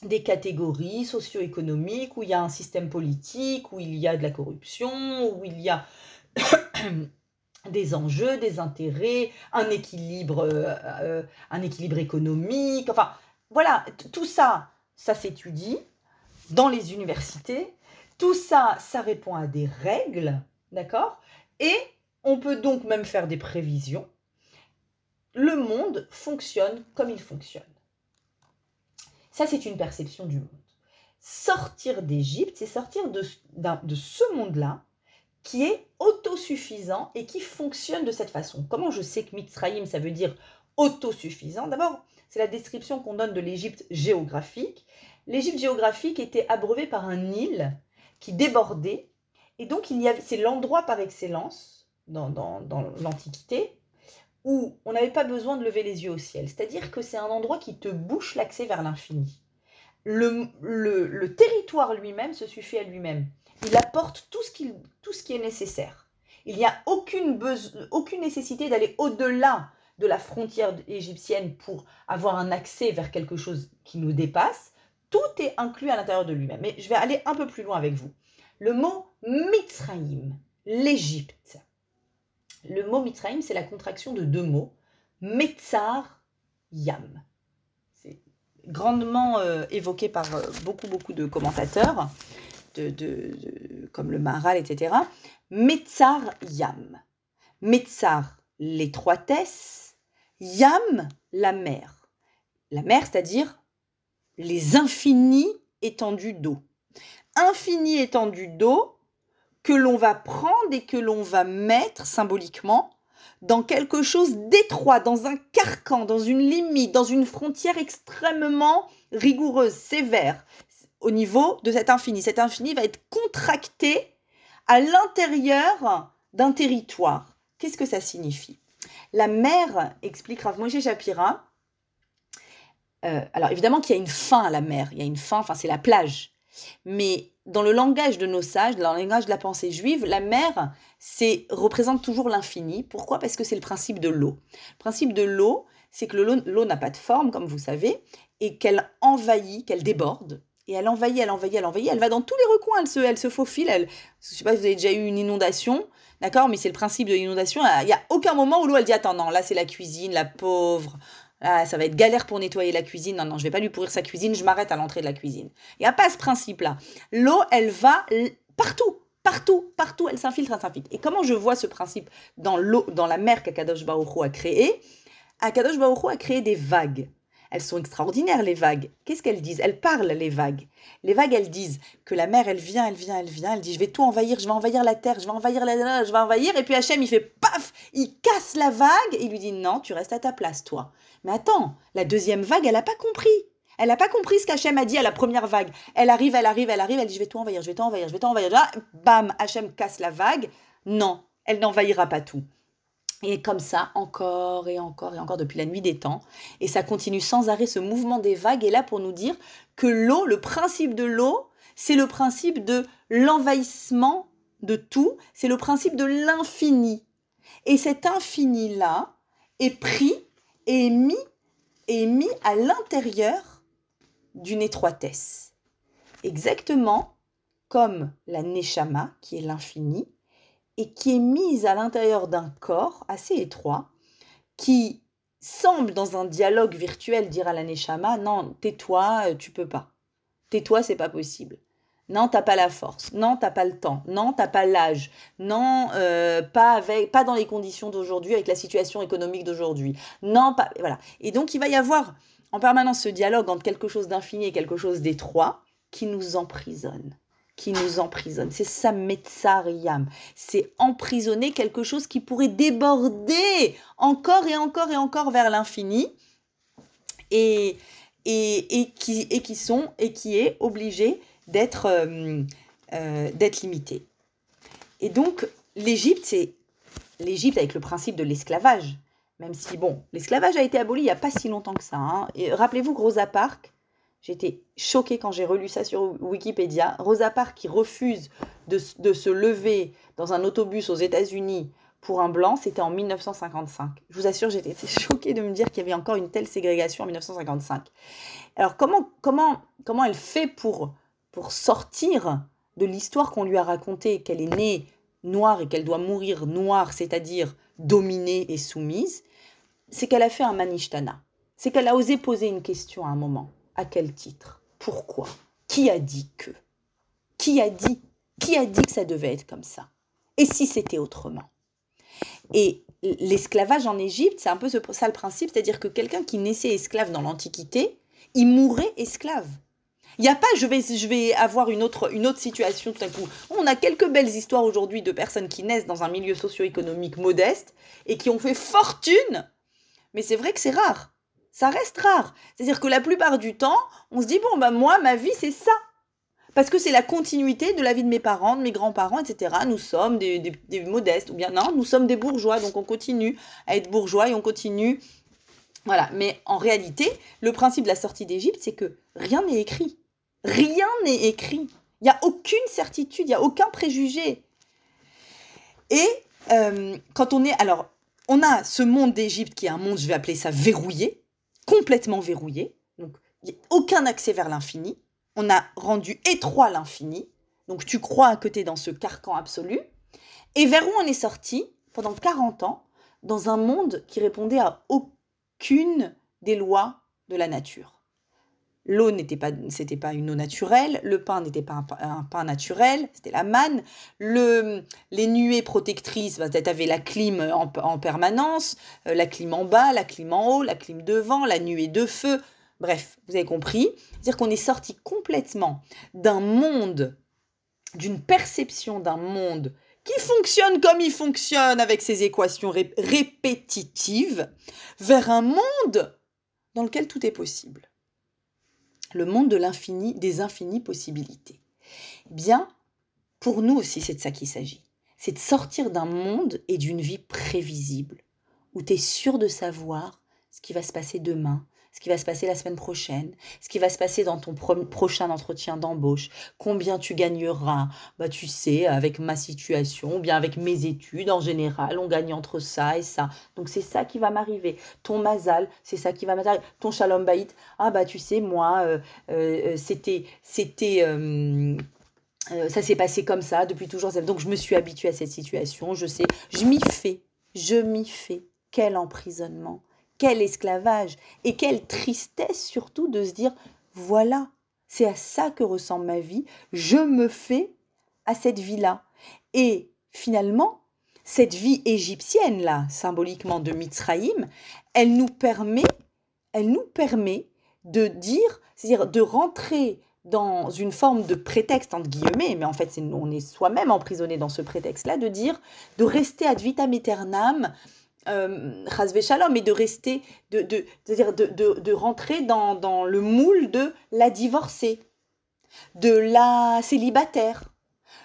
des catégories socio-économiques, où il y a un système politique, où il y a de la corruption, où il y a [coughs] des enjeux, des intérêts, un équilibre, euh, un équilibre économique. Enfin, voilà, tout ça, ça s'étudie dans les universités. Tout ça, ça répond à des règles, d'accord? Et on peut donc même faire des prévisions. Le monde fonctionne comme il fonctionne. Ça, c'est une perception du monde. sortir d'Égypte, c'est sortir de, ce monde-là qui est autosuffisant et qui fonctionne de cette façon. Comment je sais que Mitzrayim, ça veut dire autosuffisant? D'abord, c'est la description qu'on donne de l'Égypte géographique. L'Égypte géographique était abreuvée par un Nil qui débordait, et donc il y avait, c'est l'endroit par excellence dans, dans, l'Antiquité où on n'avait pas besoin de lever les yeux au ciel. C'est-à-dire que c'est un endroit qui te bouche l'accès vers l'infini. Le, le, territoire lui-même se suffit à lui-même. Il apporte tout ce, qu'il, tout ce qui est nécessaire. Il n'y a aucune, aucune nécessité d'aller au-delà de la frontière égyptienne pour avoir un accès vers quelque chose qui nous dépasse. Tout est inclus à l'intérieur de lui-même. Mais je vais aller un peu plus loin avec vous. Le mot Mitzrayim, l'Égypte. Le mot Mitzrayim, c'est la contraction de deux mots. Metzar Yam. C'est grandement euh, évoqué par euh, beaucoup, beaucoup de commentateurs, de, de, comme le Maharal, etc. Metzar Yam. Metzar, l'étroitesse. Yam, la mer. La mer, c'est-à-dire les infinies étendues d'eau. Infinies étendues d'eau que l'on va prendre et que l'on va mettre symboliquement dans quelque chose d'étroit, dans un carcan, dans une limite, dans une frontière extrêmement rigoureuse, sévère, au niveau de cet infini. Cet infini va être contracté à l'intérieur d'un territoire. Qu'est-ce que ça signifie? La mer, explique Rav Moshe Shapira, euh, alors évidemment qu'il y a une fin à la mer, il y a une fin, enfin c'est la plage. Mais dans le langage de nos sages, dans le langage de la pensée juive, la mer c'est représente toujours l'infini. Pourquoi? Parce que c'est le principe de l'eau. Le principe de l'eau, c'est que l'eau n'a pas de forme, comme vous savez, et qu'elle envahit, qu'elle déborde. Et elle envahit, elle envahit, elle envahit, elle va dans tous les recoins, elle se, elle se faufile. Elle, je ne sais pas si vous avez déjà eu une inondation, d'accord, mais c'est le principe de l'inondation. Il n'y a aucun moment où l'eau, elle dit Attends, non, là c'est la cuisine, la pauvre, ah, ça va être galère pour nettoyer la cuisine. Non, non, je vais pas lui pourrir sa cuisine, je m'arrête à l'entrée de la cuisine. Il n'y a pas ce principe-là. L'eau, elle va partout, partout, partout, elle s'infiltre, elle s'infiltre. Et comment je vois ce principe dans l'eau, dans la mer qu'Akadosh Baruch a créée? Akadosh Baruch a créé des vagues. Elles sont extraordinaires, les vagues. Qu'est-ce qu'elles disent? Elles parlent, les vagues. Les vagues, elles disent que la mer, elle vient, elle vient, elle vient. Elle dit, je vais tout envahir, je vais envahir la terre, je vais envahir la je vais envahir. Et puis Hachem, il fait paf, il casse la vague. Et il lui dit, non, tu restes à ta place, toi. Mais attends, la deuxième vague, elle n'a pas compris. Elle n'a pas compris ce qu'Hachem a dit à la première vague. Elle arrive, elle arrive, elle arrive, elle dit, je vais tout envahir, je vais tout envahir, je vais tout envahir. Là, bam, Hachem casse la vague. Non, elle n'envahira pas tout. Et comme ça, encore et encore et encore depuis la nuit des temps. Et ça continue sans arrêt, ce mouvement des vagues est là pour nous dire que l'eau, le principe de l'eau, c'est le principe de l'envahissement de tout, c'est le principe de l'infini. Et cet infini-là est pris et mis, est mis à l'intérieur d'une étroitesse. Exactement comme la Neshama, qui est l'infini, et qui est mise à l'intérieur d'un corps assez étroit qui semble dans un dialogue virtuel dire à la Neshama non tais-toi euh, tu peux pas tais-toi c'est pas possible non t'as pas la force. Non t'as pas le temps. Non t'as pas l'âge. Non euh, pas avec pas dans les conditions d'aujourd'hui avec la situation économique d'aujourd'hui. Non pas voilà. Et donc il va y avoir en permanence ce dialogue entre quelque chose d'infini et quelque chose d'étroit qui nous emprisonne. Qui nous emprisonne. C'est ça, Metzariam. C'est emprisonner quelque chose qui pourrait déborder encore et encore et encore vers l'infini et, et, et, qui, et, qui sont, et qui est obligé d'être euh, euh, limité. Et donc, l'Égypte, c'est l'Égypte avec le principe de l'esclavage. Même si, bon, l'esclavage a été aboli il n'y a pas si longtemps que ça. Hein. Et rappelez-vous Rosa Parks, J'étais choquée quand j'ai relu ça sur Wikipédia. Rosa Parks qui refuse de, se lever dans un autobus aux États-Unis pour un blanc, c'était en 1955. Je vous assure, j'étais [laughs] choquée de me dire qu'il y avait encore une telle ségrégation en 1955. Alors comment, comment, comment elle fait pour, pour sortir de l'histoire qu'on lui a racontée, qu'elle est née noire et qu'elle doit mourir noire, c'est-à-dire dominée et soumise C'est qu'elle a fait un manishtana. C'est qu'elle a osé poser une question à un moment. À quel titre? Pourquoi? Qui a dit que? Qui a dit Qui a dit que ça devait être comme ça? Et si c'était autrement? Et l'esclavage en Égypte, c'est un peu ça le principe, c'est-à-dire que quelqu'un qui naissait esclave dans l'Antiquité, il mourait esclave. Il n'y a pas, je vais, je vais avoir une autre, une autre situation tout à coup. On a quelques belles histoires aujourd'hui de personnes qui naissent dans un milieu socio-économique modeste et qui ont fait fortune. Mais c'est vrai que c'est rare. Ça reste rare. C'est-à-dire que la plupart du temps, on se dit, bon, bah moi, ma vie, c'est ça. Parce que c'est la continuité de la vie de mes parents, de mes grands-parents, etc. Nous sommes des, des, modestes, ou bien non, nous sommes des bourgeois, donc on continue à être bourgeois et on continue. Voilà, mais en réalité, le principe de la sortie d'Égypte, c'est que rien n'est écrit. Rien n'est écrit. Il n'y a aucune certitude, il n'y a aucun préjugé. Et euh, quand on est... Alors, on a ce monde d'Égypte qui est un monde, je vais appeler ça verrouillé, complètement verrouillé. Donc, il n'y a aucun accès vers l'infini. On a rendu étroit l'infini. Donc, tu crois que tu es dans ce carcan absolu. Et vers où on est sorti pendant 40 ans dans un monde qui répondait à aucune des lois de la nature? L'eau n'était pas, une eau naturelle, le pain n'était pas un, pain naturel, c'était la manne, le, les nuées protectrices, bah, tu avais la clim en, permanence, euh, la clim en bas, la clim en haut, la clim devant, la nuée de feu, bref, vous avez compris, c'est-à-dire qu'on est sorti complètement d'un monde, d'une perception d'un monde qui fonctionne comme il fonctionne avec ses équations répétitives, vers un monde dans lequel tout est possible le monde de l'infini, des infinies possibilités. Eh bien, pour nous aussi, c'est de ça qu'il s'agit. C'est de sortir d'un monde et d'une vie prévisible, où tu es sûr de savoir ce qui va se passer demain, ce qui va se passer la semaine prochaine, ce qui va se passer dans ton prochain entretien d'embauche, combien tu gagneras, bah tu sais, avec ma situation, ou bien avec mes études en général, on gagne entre ça et ça. Donc c'est ça qui va m'arriver. Ton mazal, c'est ça qui va m'arriver. Ton shalom baït, ah bah tu sais, moi, euh, euh, c'était, c'était, euh, ça s'est passé comme ça depuis toujours. Donc je me suis habituée à cette situation, je sais, je m'y fais, je m'y fais. Quel emprisonnement quel esclavage et quelle tristesse surtout de se dire voilà, c'est à ça que ressemble ma vie, je me fais à cette vie-là. Et finalement, cette vie égyptienne là, symboliquement de Mitzraïm, elle nous permet, elle nous permet de dire, c'est-à-dire de rentrer dans une forme de prétexte entre guillemets, mais en fait on est soi-même emprisonné dans ce prétexte-là, de dire, de rester ad vitam aeternam, euh, mais de rester, de, de, de, de rentrer dans, dans, le moule de la divorcée, de la célibataire,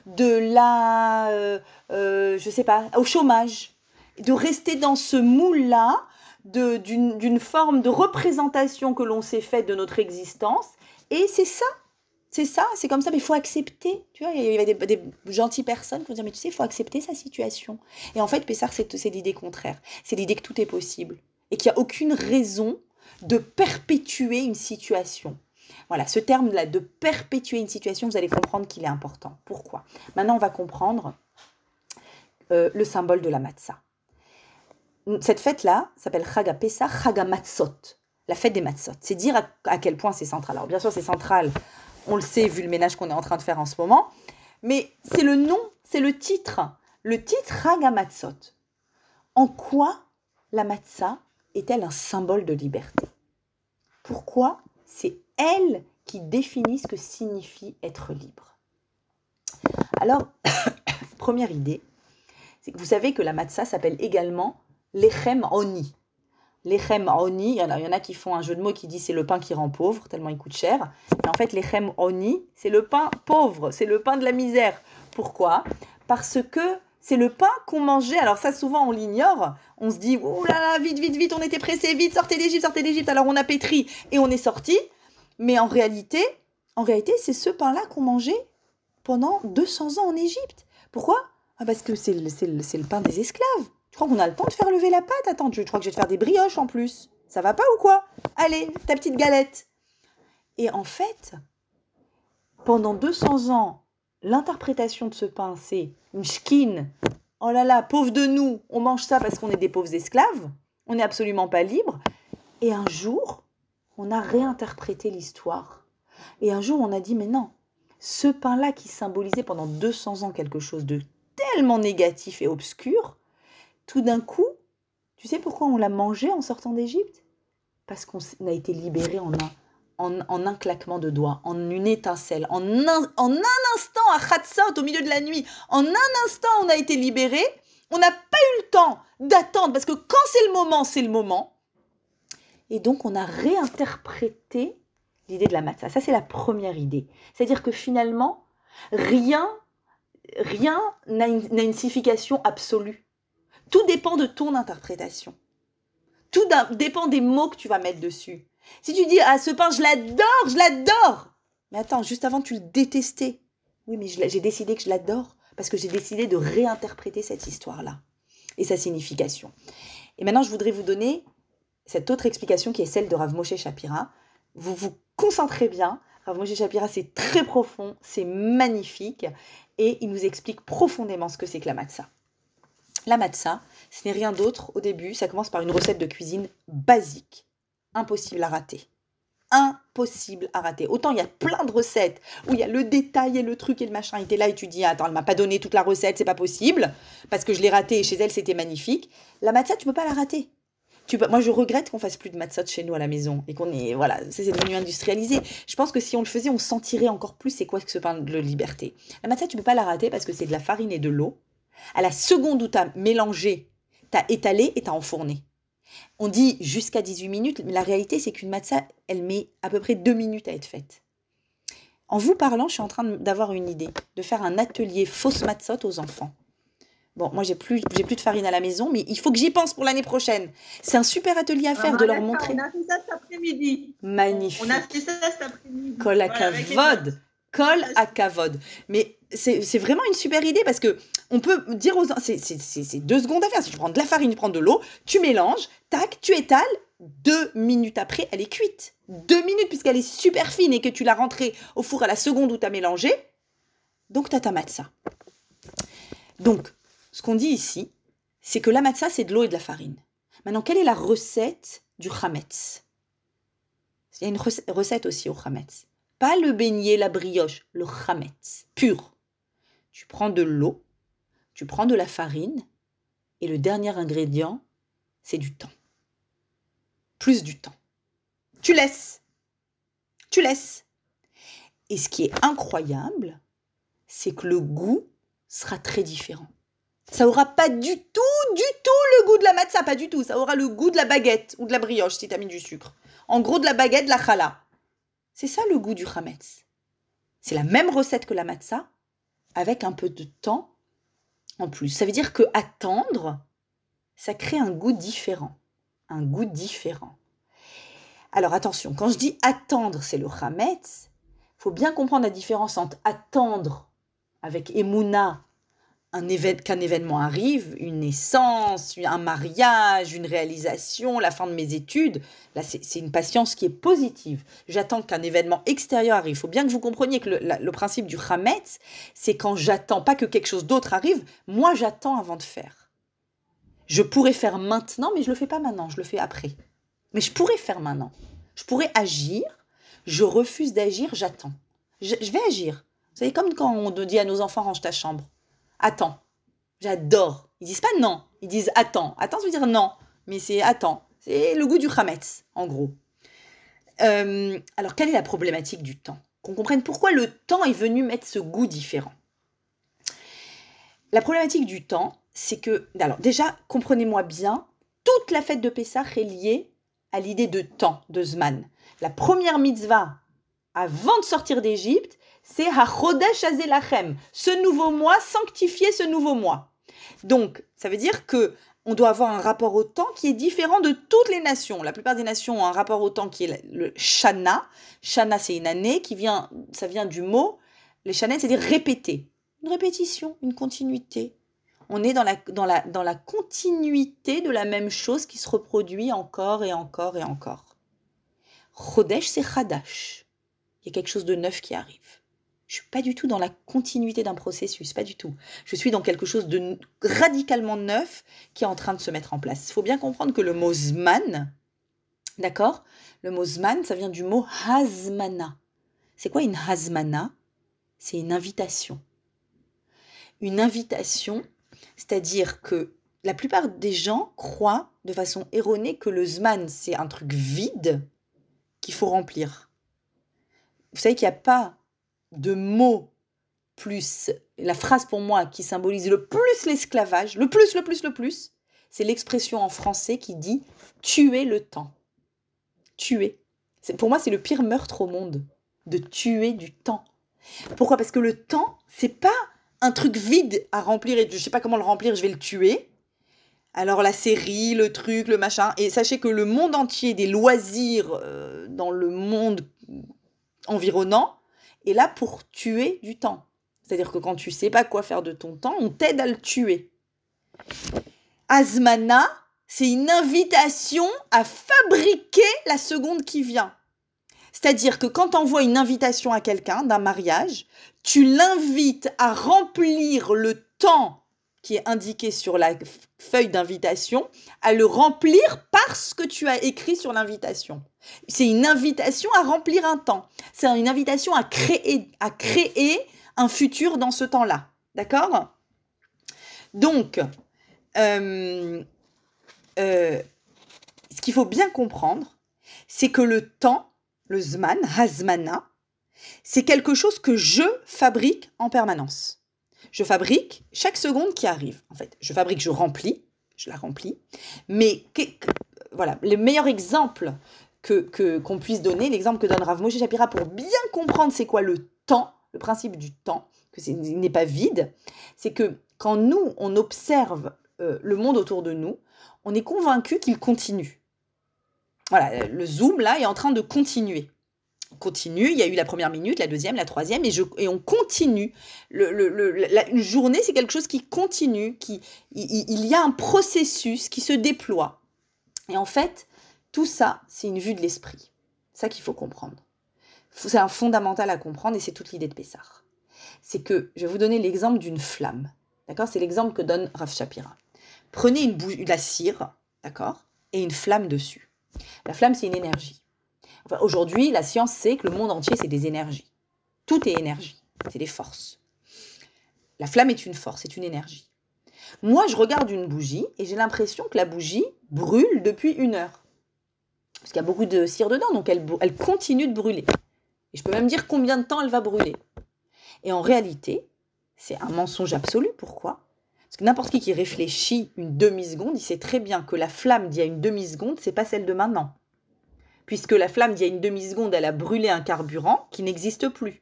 de la, euh, euh, je sais pas, au chômage, de rester dans ce moule-là d'une forme de représentation que l'on s'est faite de notre existence. Et c'est ça c'est ça, c'est comme ça, mais il faut accepter. Tu vois, il y avait des, gentilles personnes qui vont dire, mais tu sais, il faut accepter sa situation. Et en fait, Pessar, c'est l'idée contraire. C'est l'idée que tout est possible et qu'il n'y a aucune raison de perpétuer une situation. Voilà, ce terme-là, de perpétuer une situation, vous allez comprendre qu'il est important. Pourquoi? Maintenant, on va comprendre euh, le symbole de la matzah. Cette fête-là s'appelle Chaga Pessah, Chaga Matzot, la fête des matzot. C'est dire à quel point c'est central. Alors, bien sûr, c'est central on le sait vu le ménage qu'on est en train de faire en ce moment. Mais c'est le nom, c'est le titre. Le titre Ragamatzot. En quoi la matzah est-elle un symbole de liberté? Pourquoi c'est elle qui définit ce que signifie être libre? Alors, [coughs] première idée, c'est que vous savez que la matzah s'appelle également l'echem oni. L'echem oni, il y, en a, il y en a qui font un jeu de mots qui dit c'est le pain qui rend pauvre, tellement il coûte cher. Mais en fait, l'echem oni, c'est le pain pauvre, c'est le pain de la misère. Pourquoi? Parce que c'est le pain qu'on mangeait. Alors ça, souvent, on l'ignore. On se dit, oh là là, vite, vite, vite, on était pressé, vite, sortez d'Égypte, sortez d'Égypte. Alors on a pétri et on est sorti. Mais en réalité, en réalité, c'est ce pain-là qu'on mangeait pendant 200 ans en Égypte. Pourquoi? Ah, Parce que c'est le, le, le pain des esclaves. Je crois qu'on a le temps de faire lever la pâte. Attends, je crois que je vais te faire des brioches en plus. Ça va pas ou quoi? Allez, ta petite galette. Et en fait, pendant 200 ans, l'interprétation de ce pain, c'est mshkin. Oh là là, pauvre de nous, on mange ça parce qu'on est des pauvres esclaves. On n'est absolument pas libre. Et un jour, on a réinterprété l'histoire. Et un jour, on a dit, mais non, ce pain-là qui symbolisait pendant 200 ans quelque chose de tellement négatif et obscur, tout d'un coup, tu sais pourquoi on l'a mangé en sortant d'Égypte? Parce qu'on a été libéré en un, en, un claquement de doigts, en une étincelle, en un, en un instant à Khatsot, au milieu de la nuit, en un instant on a été libéré. On n'a pas eu le temps d'attendre parce que quand c'est le moment, c'est le moment. Et donc on a réinterprété l'idée de la matzah. Ça c'est la première idée. C'est-à-dire que finalement, rien, rien n'a une signification absolue. Tout dépend de ton interprétation. Tout dépend des mots que tu vas mettre dessus. Si tu dis ah ce pain je l'adore, je l'adore. Mais attends, juste avant tu le détestais. Oui, mais j'ai décidé que je l'adore parce que j'ai décidé de réinterpréter cette histoire-là et sa signification. Et maintenant, je voudrais vous donner cette autre explication qui est celle de Rav Moshe Shapira. Vous vous concentrez bien. Rav Moshe Shapira, c'est très profond, c'est magnifique et il nous explique profondément ce que c'est que la matzah. La matzah, ce n'est rien d'autre au début, ça commence par une recette de cuisine basique impossible à rater. Impossible à rater. Autant il y a plein de recettes où il y a le détail et le truc et le machin. Et t'es là et tu dis Attends, elle m'a pas donné toute la recette, c'est pas possible. Parce que je l'ai raté et chez elle c'était magnifique. La matzah, tu peux pas la rater. Tu. Moi, je regrette qu'on fasse plus de matzah chez nous à la maison et qu'on est voilà, c'est devenu industrialisé. Je pense que si on le faisait, on sentirait encore plus c'est quoi ce pain de liberté. La matzah, tu peux pas la rater parce que c'est de la farine et de l'eau. À la seconde où tu as mélangé, tu as étalé et tu as enfourné. On dit jusqu'à 18 minutes, mais la réalité, c'est qu'une matzah, elle met à peu près 2 minutes à être faite. En vous parlant, je suis en train d'avoir une idée, de faire un atelier fausse matzot aux enfants. Bon, moi, j'ai plus, j'ai plus de farine à la maison, mais il faut que j'y pense pour l'année prochaine. C'est un super atelier à faire, de leur montrer. On a fait ça cet après-midi. Magnifique. On a fait ça cet après-midi. Col à cavode. Col à cavode. Mais c'est vraiment une super idée parce que on peut dire aux c'est deux secondes à faire. Si tu prends de la farine, tu prends de l'eau, tu mélanges, tac, tu étales. Deux minutes après, elle est cuite. Deux minutes puisqu'elle est super fine et que tu l'as rentrée au four à la seconde où tu as mélangé. Donc tu as ta matza. Donc, ce qu'on dit ici, c'est que la matza, c'est de l'eau et de la farine. Maintenant, quelle est la recette du chametz? Il y a une recette aussi au chametz. Pas le beignet, la brioche, le chametz, pur. Tu prends de l'eau, tu prends de la farine, et le dernier ingrédient, c'est du temps. Plus du temps. Tu laisses. Tu laisses. Et ce qui est incroyable, c'est que le goût sera très différent. Ça aura pas du tout, du tout le goût de la matza, pas du tout. Ça aura le goût de la baguette ou de la brioche si tu as mis du sucre. En gros, de la baguette, de la challah. C'est ça le goût du chametz. C'est la même recette que la matzah, avec un peu de temps en plus. Ça veut dire que attendre, ça crée un goût différent. Un goût différent. Alors attention, quand je dis attendre, c'est le chametz, faut bien comprendre la différence entre attendre avec Emouna qu'un événement arrive, une naissance, un mariage, une réalisation, la fin de mes études. Là, c'est une patience qui est positive. J'attends qu'un événement extérieur arrive. Il faut bien que vous compreniez que le, principe du Hametz, c'est quand j'attends pas que quelque chose d'autre arrive, moi j'attends avant de faire. Je pourrais faire maintenant, mais je le fais pas maintenant, je le fais après. Mais je pourrais faire maintenant. Je pourrais agir, je refuse d'agir, j'attends. Je, je vais agir. Vous savez, comme quand on dit à nos enfants range ta chambre attends. J'adore. Ils disent pas non, ils disent attends. Attends, ça veut dire non, mais c'est attends. C'est le goût du chametz, en gros. Euh, alors, quelle est la problématique du temps? Qu'on comprenne pourquoi le temps est venu mettre ce goût différent. La problématique du temps, c'est que, alors déjà, comprenez-moi bien, toute la fête de Pessah est liée à l'idée de temps, de Zman. La première mitzvah, avant de sortir d'Égypte, c'est HaChodesh Azelachem, ce nouveau mois, sanctifier ce nouveau mois. Donc, ça veut dire que on doit avoir un rapport au temps qui est différent de toutes les nations. La plupart des nations ont un rapport au temps qui est le Shana. Shana, c'est une année qui vient, ça vient du mot, les Shana, c'est-à-dire répéter. Une répétition, une continuité. On est dans la, dans, la, dans la continuité de la même chose qui se reproduit encore et encore et encore. Chodesh, c'est Chadash. Il y a quelque chose de neuf qui arrive. Je suis pas du tout dans la continuité d'un processus, pas du tout. Je suis dans quelque chose de radicalement neuf qui est en train de se mettre en place. Il faut bien comprendre que le mot zman, d'accord? Le mot zman, ça vient du mot hazmana. C'est quoi une hazmana? C'est une invitation. Une invitation, c'est-à-dire que la plupart des gens croient de façon erronée que le zman, c'est un truc vide qu'il faut remplir. vous savez qu'il n'y a pas de mot plus, la phrase pour moi qui symbolise le plus l'esclavage, le plus, le plus, le plus, c'est l'expression en français qui dit tuer le temps. Tuer. Pour moi, c'est le pire meurtre au monde, de tuer du temps. Pourquoi? Parce que le temps, c'est pas un truc vide à remplir et je sais pas comment le remplir, je vais le tuer. Alors la série, le truc, le machin. Et sachez que le monde entier des loisirs euh, dans le monde environnant est là pour tuer du temps. C'est-à-dire que quand tu sais pas quoi faire de ton temps, on t'aide à le tuer. Azmana, c'est une invitation à fabriquer la seconde qui vient. C'est-à-dire que quand tu envoies une invitation à quelqu'un d'un mariage, tu l'invites à remplir le temps qui est indiqué sur la feuille d'invitation, à le remplir parce que tu as écrit sur l'invitation. C'est une invitation à remplir un temps. C'est une invitation à créer, un futur dans ce temps-là. D'accord? Donc, euh, euh, ce qu'il faut bien comprendre, c'est que le temps, le zman, hazmana, c'est quelque chose que je fabrique en permanence. Je fabrique chaque seconde qui arrive. En fait, je fabrique, je remplis, je la remplis. Mais voilà, le meilleur exemple que qu'on puisse donner, l'exemple que donne Rav Moshe Shapira pour bien comprendre c'est quoi le temps, le principe du temps, que ce n'est pas vide, c'est que quand nous on observe euh, le monde autour de nous, on est convaincu qu'il continue. Voilà, le zoom là est en train de continuer continue. Il y a eu la première minute, la deuxième, la troisième, et, je, et on continue. Le, une journée, c'est quelque chose qui continue, qui, il, y a un processus qui se déploie. Et en fait, tout ça, c'est une vue de l'esprit. Ça qu'il faut comprendre. C'est un fondamental à comprendre et c'est toute l'idée de Pessar. C'est que je vais vous donner l'exemple d'une flamme. D'accord? C'est l'exemple que donne Rav Shapira. Prenez une de la cire, d'accord? Et une flamme dessus. La flamme, c'est une énergie. Aujourd'hui, la science sait que le monde entier, c'est des énergies. Tout est énergie, c'est des forces. La flamme est une force, c'est une énergie. Moi, je regarde une bougie et j'ai l'impression que la bougie brûle depuis une heure. Parce qu'il y a beaucoup de cire dedans, donc elle, elle continue de brûler. Et je peux même dire combien de temps elle va brûler. Et en réalité, c'est un mensonge absolu. Pourquoi? Parce que n'importe qui qui réfléchit une demi-seconde, il sait très bien que la flamme d'il y a une demi-seconde, c'est pas celle de maintenant puisque la flamme d'il y a une demi-seconde, elle a brûlé un carburant qui n'existe plus.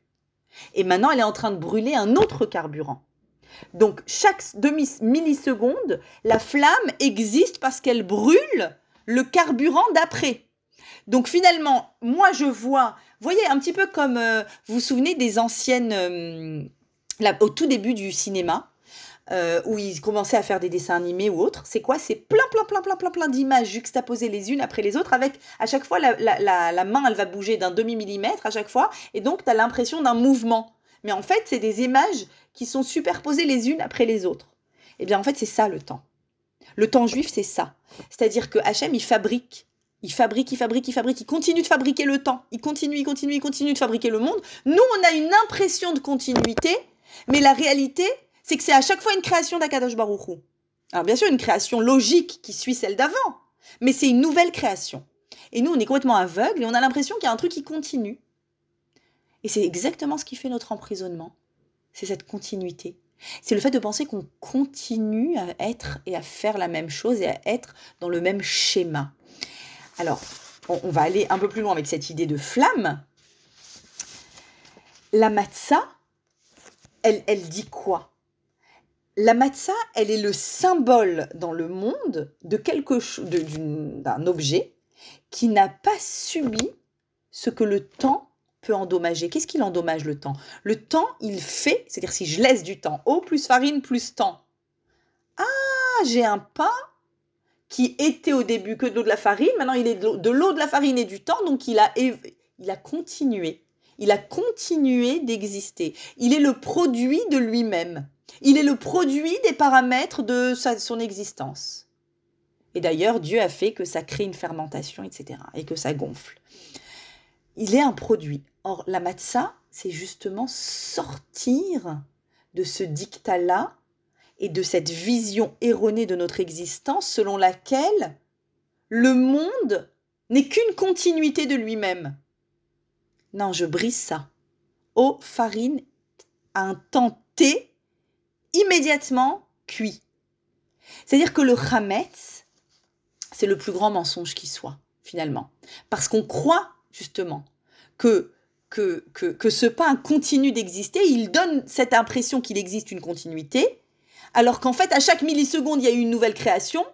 Et maintenant, elle est en train de brûler un autre carburant. Donc, chaque demi-milliseconde, la flamme existe parce qu'elle brûle le carburant d'après. Donc, finalement, moi, je vois, voyez, un petit peu comme, euh, vous vous souvenez des anciennes, euh, au tout début du cinéma, euh, où ils commençaient à faire des dessins animés ou autres, c'est quoi? C'est plein, plein, plein, plein, plein, plein d'images juxtaposées les unes après les autres, avec à chaque fois la, la, main, elle va bouger d'un demi-millimètre à chaque fois, et donc tu as l'impression d'un mouvement. Mais en fait, c'est des images qui sont superposées les unes après les autres. Eh bien, en fait, c'est ça le temps. Le temps juif, c'est ça. C'est-à-dire que Hachem, il fabrique il fabrique, il fabrique, il fabrique, il continue de fabriquer le temps. Il continue, il continue, il continue de fabriquer le monde. Nous, on a une impression de continuité, mais la réalité, c'est que c'est à chaque fois une création d'Akadosh Baruchou. Alors bien sûr, une création logique qui suit celle d'avant, mais c'est une nouvelle création. Et nous, on est complètement aveugles et on a l'impression qu'il y a un truc qui continue. Et c'est exactement ce qui fait notre emprisonnement. C'est cette continuité. C'est le fait de penser qu'on continue à être et à faire la même chose et à être dans le même schéma. Alors, on, va aller un peu plus loin avec cette idée de flamme. La matzah, elle, elle dit quoi? La matzah, elle est le symbole dans le monde de quelque d'un objet qui n'a pas subi ce que le temps peut endommager. Qu'est-ce qu'il endommage le temps? Le temps, il fait, c'est-à-dire si je laisse du temps, eau plus farine plus temps. Ah, j'ai un pain qui était au début que de l'eau de la farine, maintenant il est de l'eau de la farine et du temps, donc il a, il a continué. Il a continué d'exister. Il est le produit de lui-même. Il est le produit des paramètres de son existence. Et d'ailleurs, Dieu a fait que ça crée une fermentation, etc. et que ça gonfle. Il est un produit. Or, la matzah, c'est justement sortir de ce dictat-là et de cette vision erronée de notre existence selon laquelle le monde n'est qu'une continuité de lui-même. Non, je brise ça. Eau, farine, un temps T, immédiatement cuit. C'est-à-dire que le chametz, c'est le plus grand mensonge qui soit, finalement. Parce qu'on croit, justement, que, que, que, que ce pain continue d'exister, il donne cette impression qu'il existe une continuité, alors qu'en fait, à chaque milliseconde, il y a eu une nouvelle création.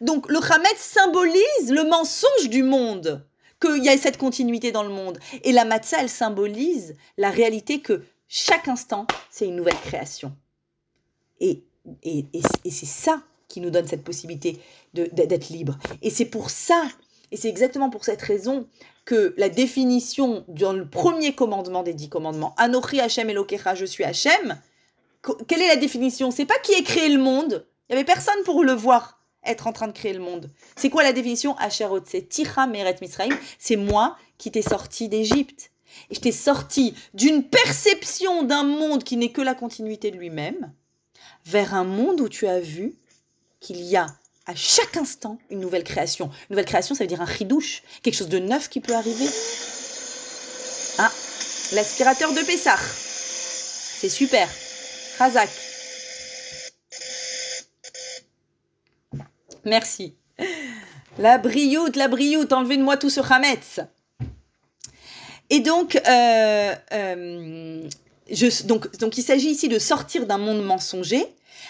Donc le chametz symbolise le mensonge du monde, qu'il y a cette continuité dans le monde. Et la matzah, elle symbolise la réalité que chaque instant, c'est une nouvelle création. Et, c'est ça qui nous donne cette possibilité d'être libre. Et c'est pour ça, et c'est exactement pour cette raison que la définition dans le premier commandement des dix commandements, Anochi Hachem Elokecha, je suis Hachem, quelle est la définition? C'est pas qui a créé le monde. Il n'y avait personne pour le voir être en train de créer le monde. C'est quoi la définition? Asherot C'est Ticha Meret Misraim. C'est moi qui t'ai sorti d'Égypte. Et je t'ai sorti d'une perception d'un monde qui n'est que la continuité de lui-même vers un monde où tu as vu qu'il y a à chaque instant une nouvelle création. Une nouvelle création, ça veut dire un ridouche, quelque chose de neuf qui peut arriver. Ah, l'aspirateur de Pessah. C'est super. Razak. Merci. La brioute, la brioute, enlevez-moi tout ce Hametz. Et donc, euh, euh, donc, il s'agit ici de sortir d'un monde mensonger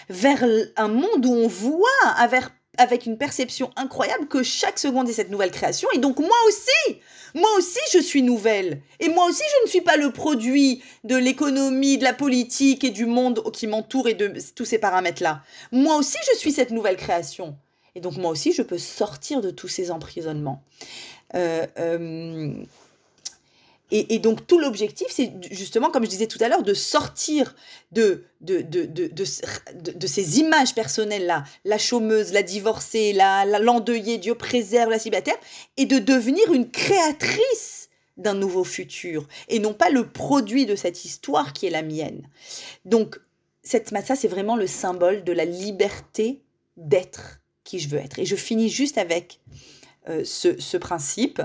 vers un monde où on voit avec, avec une perception incroyable que chaque seconde est cette nouvelle création. Et donc moi aussi, moi aussi je suis nouvelle. Et moi aussi je ne suis pas le produit de l'économie, de la politique et du monde qui m'entoure et de tous ces paramètres-là. Moi aussi je suis cette nouvelle création. Et donc moi aussi je peux sortir de tous ces emprisonnements. Euh, euh, et, donc tout l'objectif, c'est justement, comme je disais tout à l'heure, de sortir de, de, de, de, ces images personnelles-là, la chômeuse, la divorcée, l'endeuillée, la, Dieu préserve, la célibataire, et de devenir une créatrice d'un nouveau futur, et non pas le produit de cette histoire qui est la mienne. Donc, cette massa, c'est vraiment le symbole de la liberté d'être qui je veux être. Et je finis juste avec euh, ce, ce principe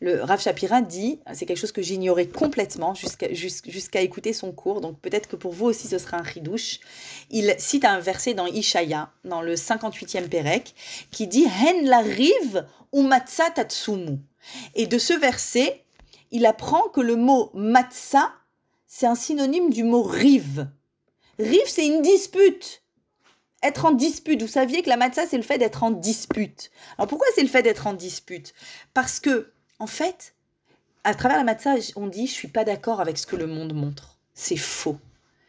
le Rav Shapira dit, c'est quelque chose que j'ignorais complètement jusqu'à écouter son cours, donc peut-être que pour vous aussi ce sera un ridouche. Il cite un verset dans Ishaya, dans le 58e Pérec, qui dit Hen la rive ou matza tatsumu. Et de ce verset, il apprend que le mot matza, c'est un synonyme du mot rive. Rive, c'est une dispute être en dispute. Vous saviez que la matza, c'est le fait d'être en dispute. Alors pourquoi c'est le fait d'être en dispute? Parce que en fait, à travers la matzah, on dit je suis pas d'accord avec ce que le monde montre. C'est faux.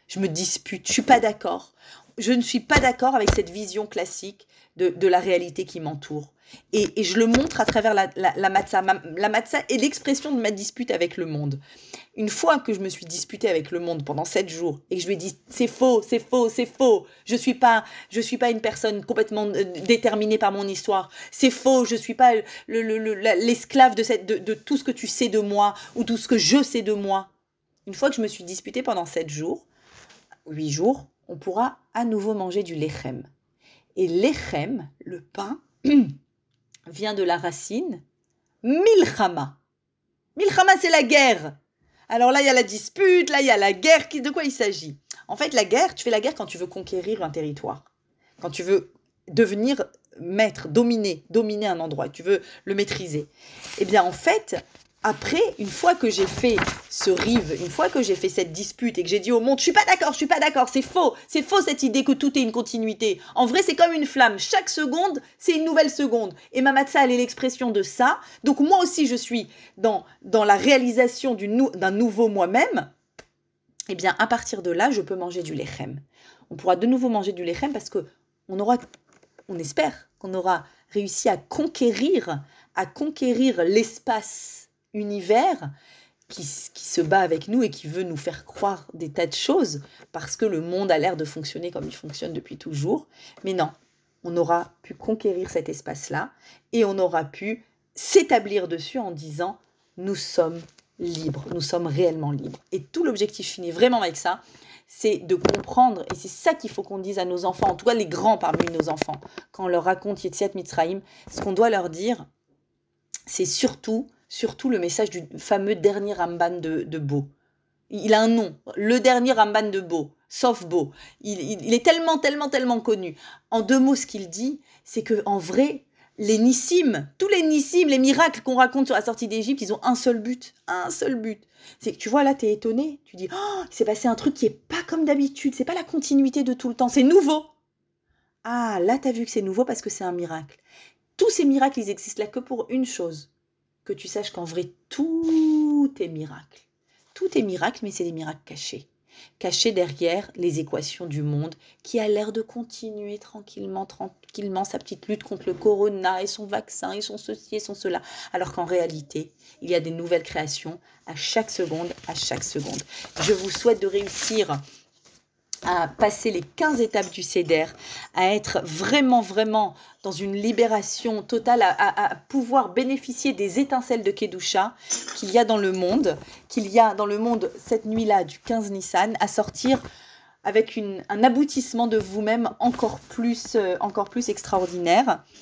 Je me dispute, je suis pas d'accord. Je ne suis pas d'accord avec cette vision classique de, la réalité qui m'entoure. Et, je le montre à travers la, la, la matzah. la matzah est l'expression de ma dispute avec le monde. Une fois que je me suis disputée avec le monde pendant sept jours et que je lui ai dit c'est faux, c'est faux, c'est faux, je suis suis pas une personne complètement euh, déterminée par mon histoire, c'est faux, je suis pas l'esclave de, de tout ce que tu sais de moi ou tout ce que je sais de moi. Une fois que je me suis disputée pendant sept jours, huit jours, on pourra à nouveau manger du lechem. Et lechem, le pain, [clears throat] vient de la racine milchama. Milchama, c'est la guerre. Alors là, il y a la dispute, là, il y a la guerre. De quoi il s'agit? En fait, la guerre, tu fais la guerre quand tu veux conquérir un territoire, quand tu veux devenir maître, dominer, dominer un endroit, tu veux le maîtriser. Eh bien, en fait, après, une fois que j'ai fait ce rive, une fois que j'ai fait cette dispute et que j'ai dit au monde, je suis pas d'accord, je suis pas d'accord, c'est faux, c'est faux cette idée que tout est une continuité. En vrai, c'est comme une flamme. Chaque seconde, c'est une nouvelle seconde. Et ma matza, elle est l'expression de ça. Donc moi aussi, je suis dans, dans la réalisation d'un nouveau moi-même. Eh bien, à partir de là, je peux manger du lechem. On pourra de nouveau manger du lechem parce que on aura, on espère qu'on aura réussi à conquérir, à conquérir l'espace univers qui, se bat avec nous et qui veut nous faire croire des tas de choses parce que le monde a l'air de fonctionner comme il fonctionne depuis toujours. Mais non, on aura pu conquérir cet espace-là et on aura pu s'établir dessus en disant nous sommes libres, nous sommes réellement libres. Et tout l'objectif finit vraiment avec ça, c'est de comprendre, et c'est ça qu'il faut qu'on dise à nos enfants, en tout cas les grands parmi nos enfants, quand on leur raconte Yetziat Mitzrayim, ce qu'on doit leur dire, c'est surtout surtout le message du fameux dernier Ramban de, de Beau. Il a un nom, le dernier Ramban de Beau, sauf Beau. Il, est tellement, tellement, tellement connu. En deux mots, ce qu'il dit, c'est que en vrai, les Nissim, tous les Nissim, les miracles qu'on raconte sur la sortie d'Égypte, ils ont un seul but, un seul but. C'est que tu vois là, tu es étonné, tu dis, oh, il s'est passé un truc qui est pas comme d'habitude, c'est pas la continuité de tout le temps, c'est nouveau. Ah, là, tu as vu que c'est nouveau parce que c'est un miracle. Tous ces miracles, ils existent là que pour une chose, que tu saches qu'en vrai, tout est miracle. Tout est miracle, mais c'est des miracles cachés. Cachés derrière les équations du monde, qui a l'air de continuer tranquillement, tranquillement sa petite lutte contre le corona et son vaccin et son ceci et son cela. Alors qu'en réalité, il y a des nouvelles créations à chaque seconde, à chaque seconde. Je vous souhaite de réussir à passer les 15 étapes du CEDER, à être vraiment, vraiment dans une libération totale, à, pouvoir bénéficier des étincelles de Kedusha qu'il y a dans le monde, qu'il y a dans le monde cette nuit-là du 15 Nissan, à sortir avec un aboutissement de vous-même encore plus, euh, encore plus extraordinaire.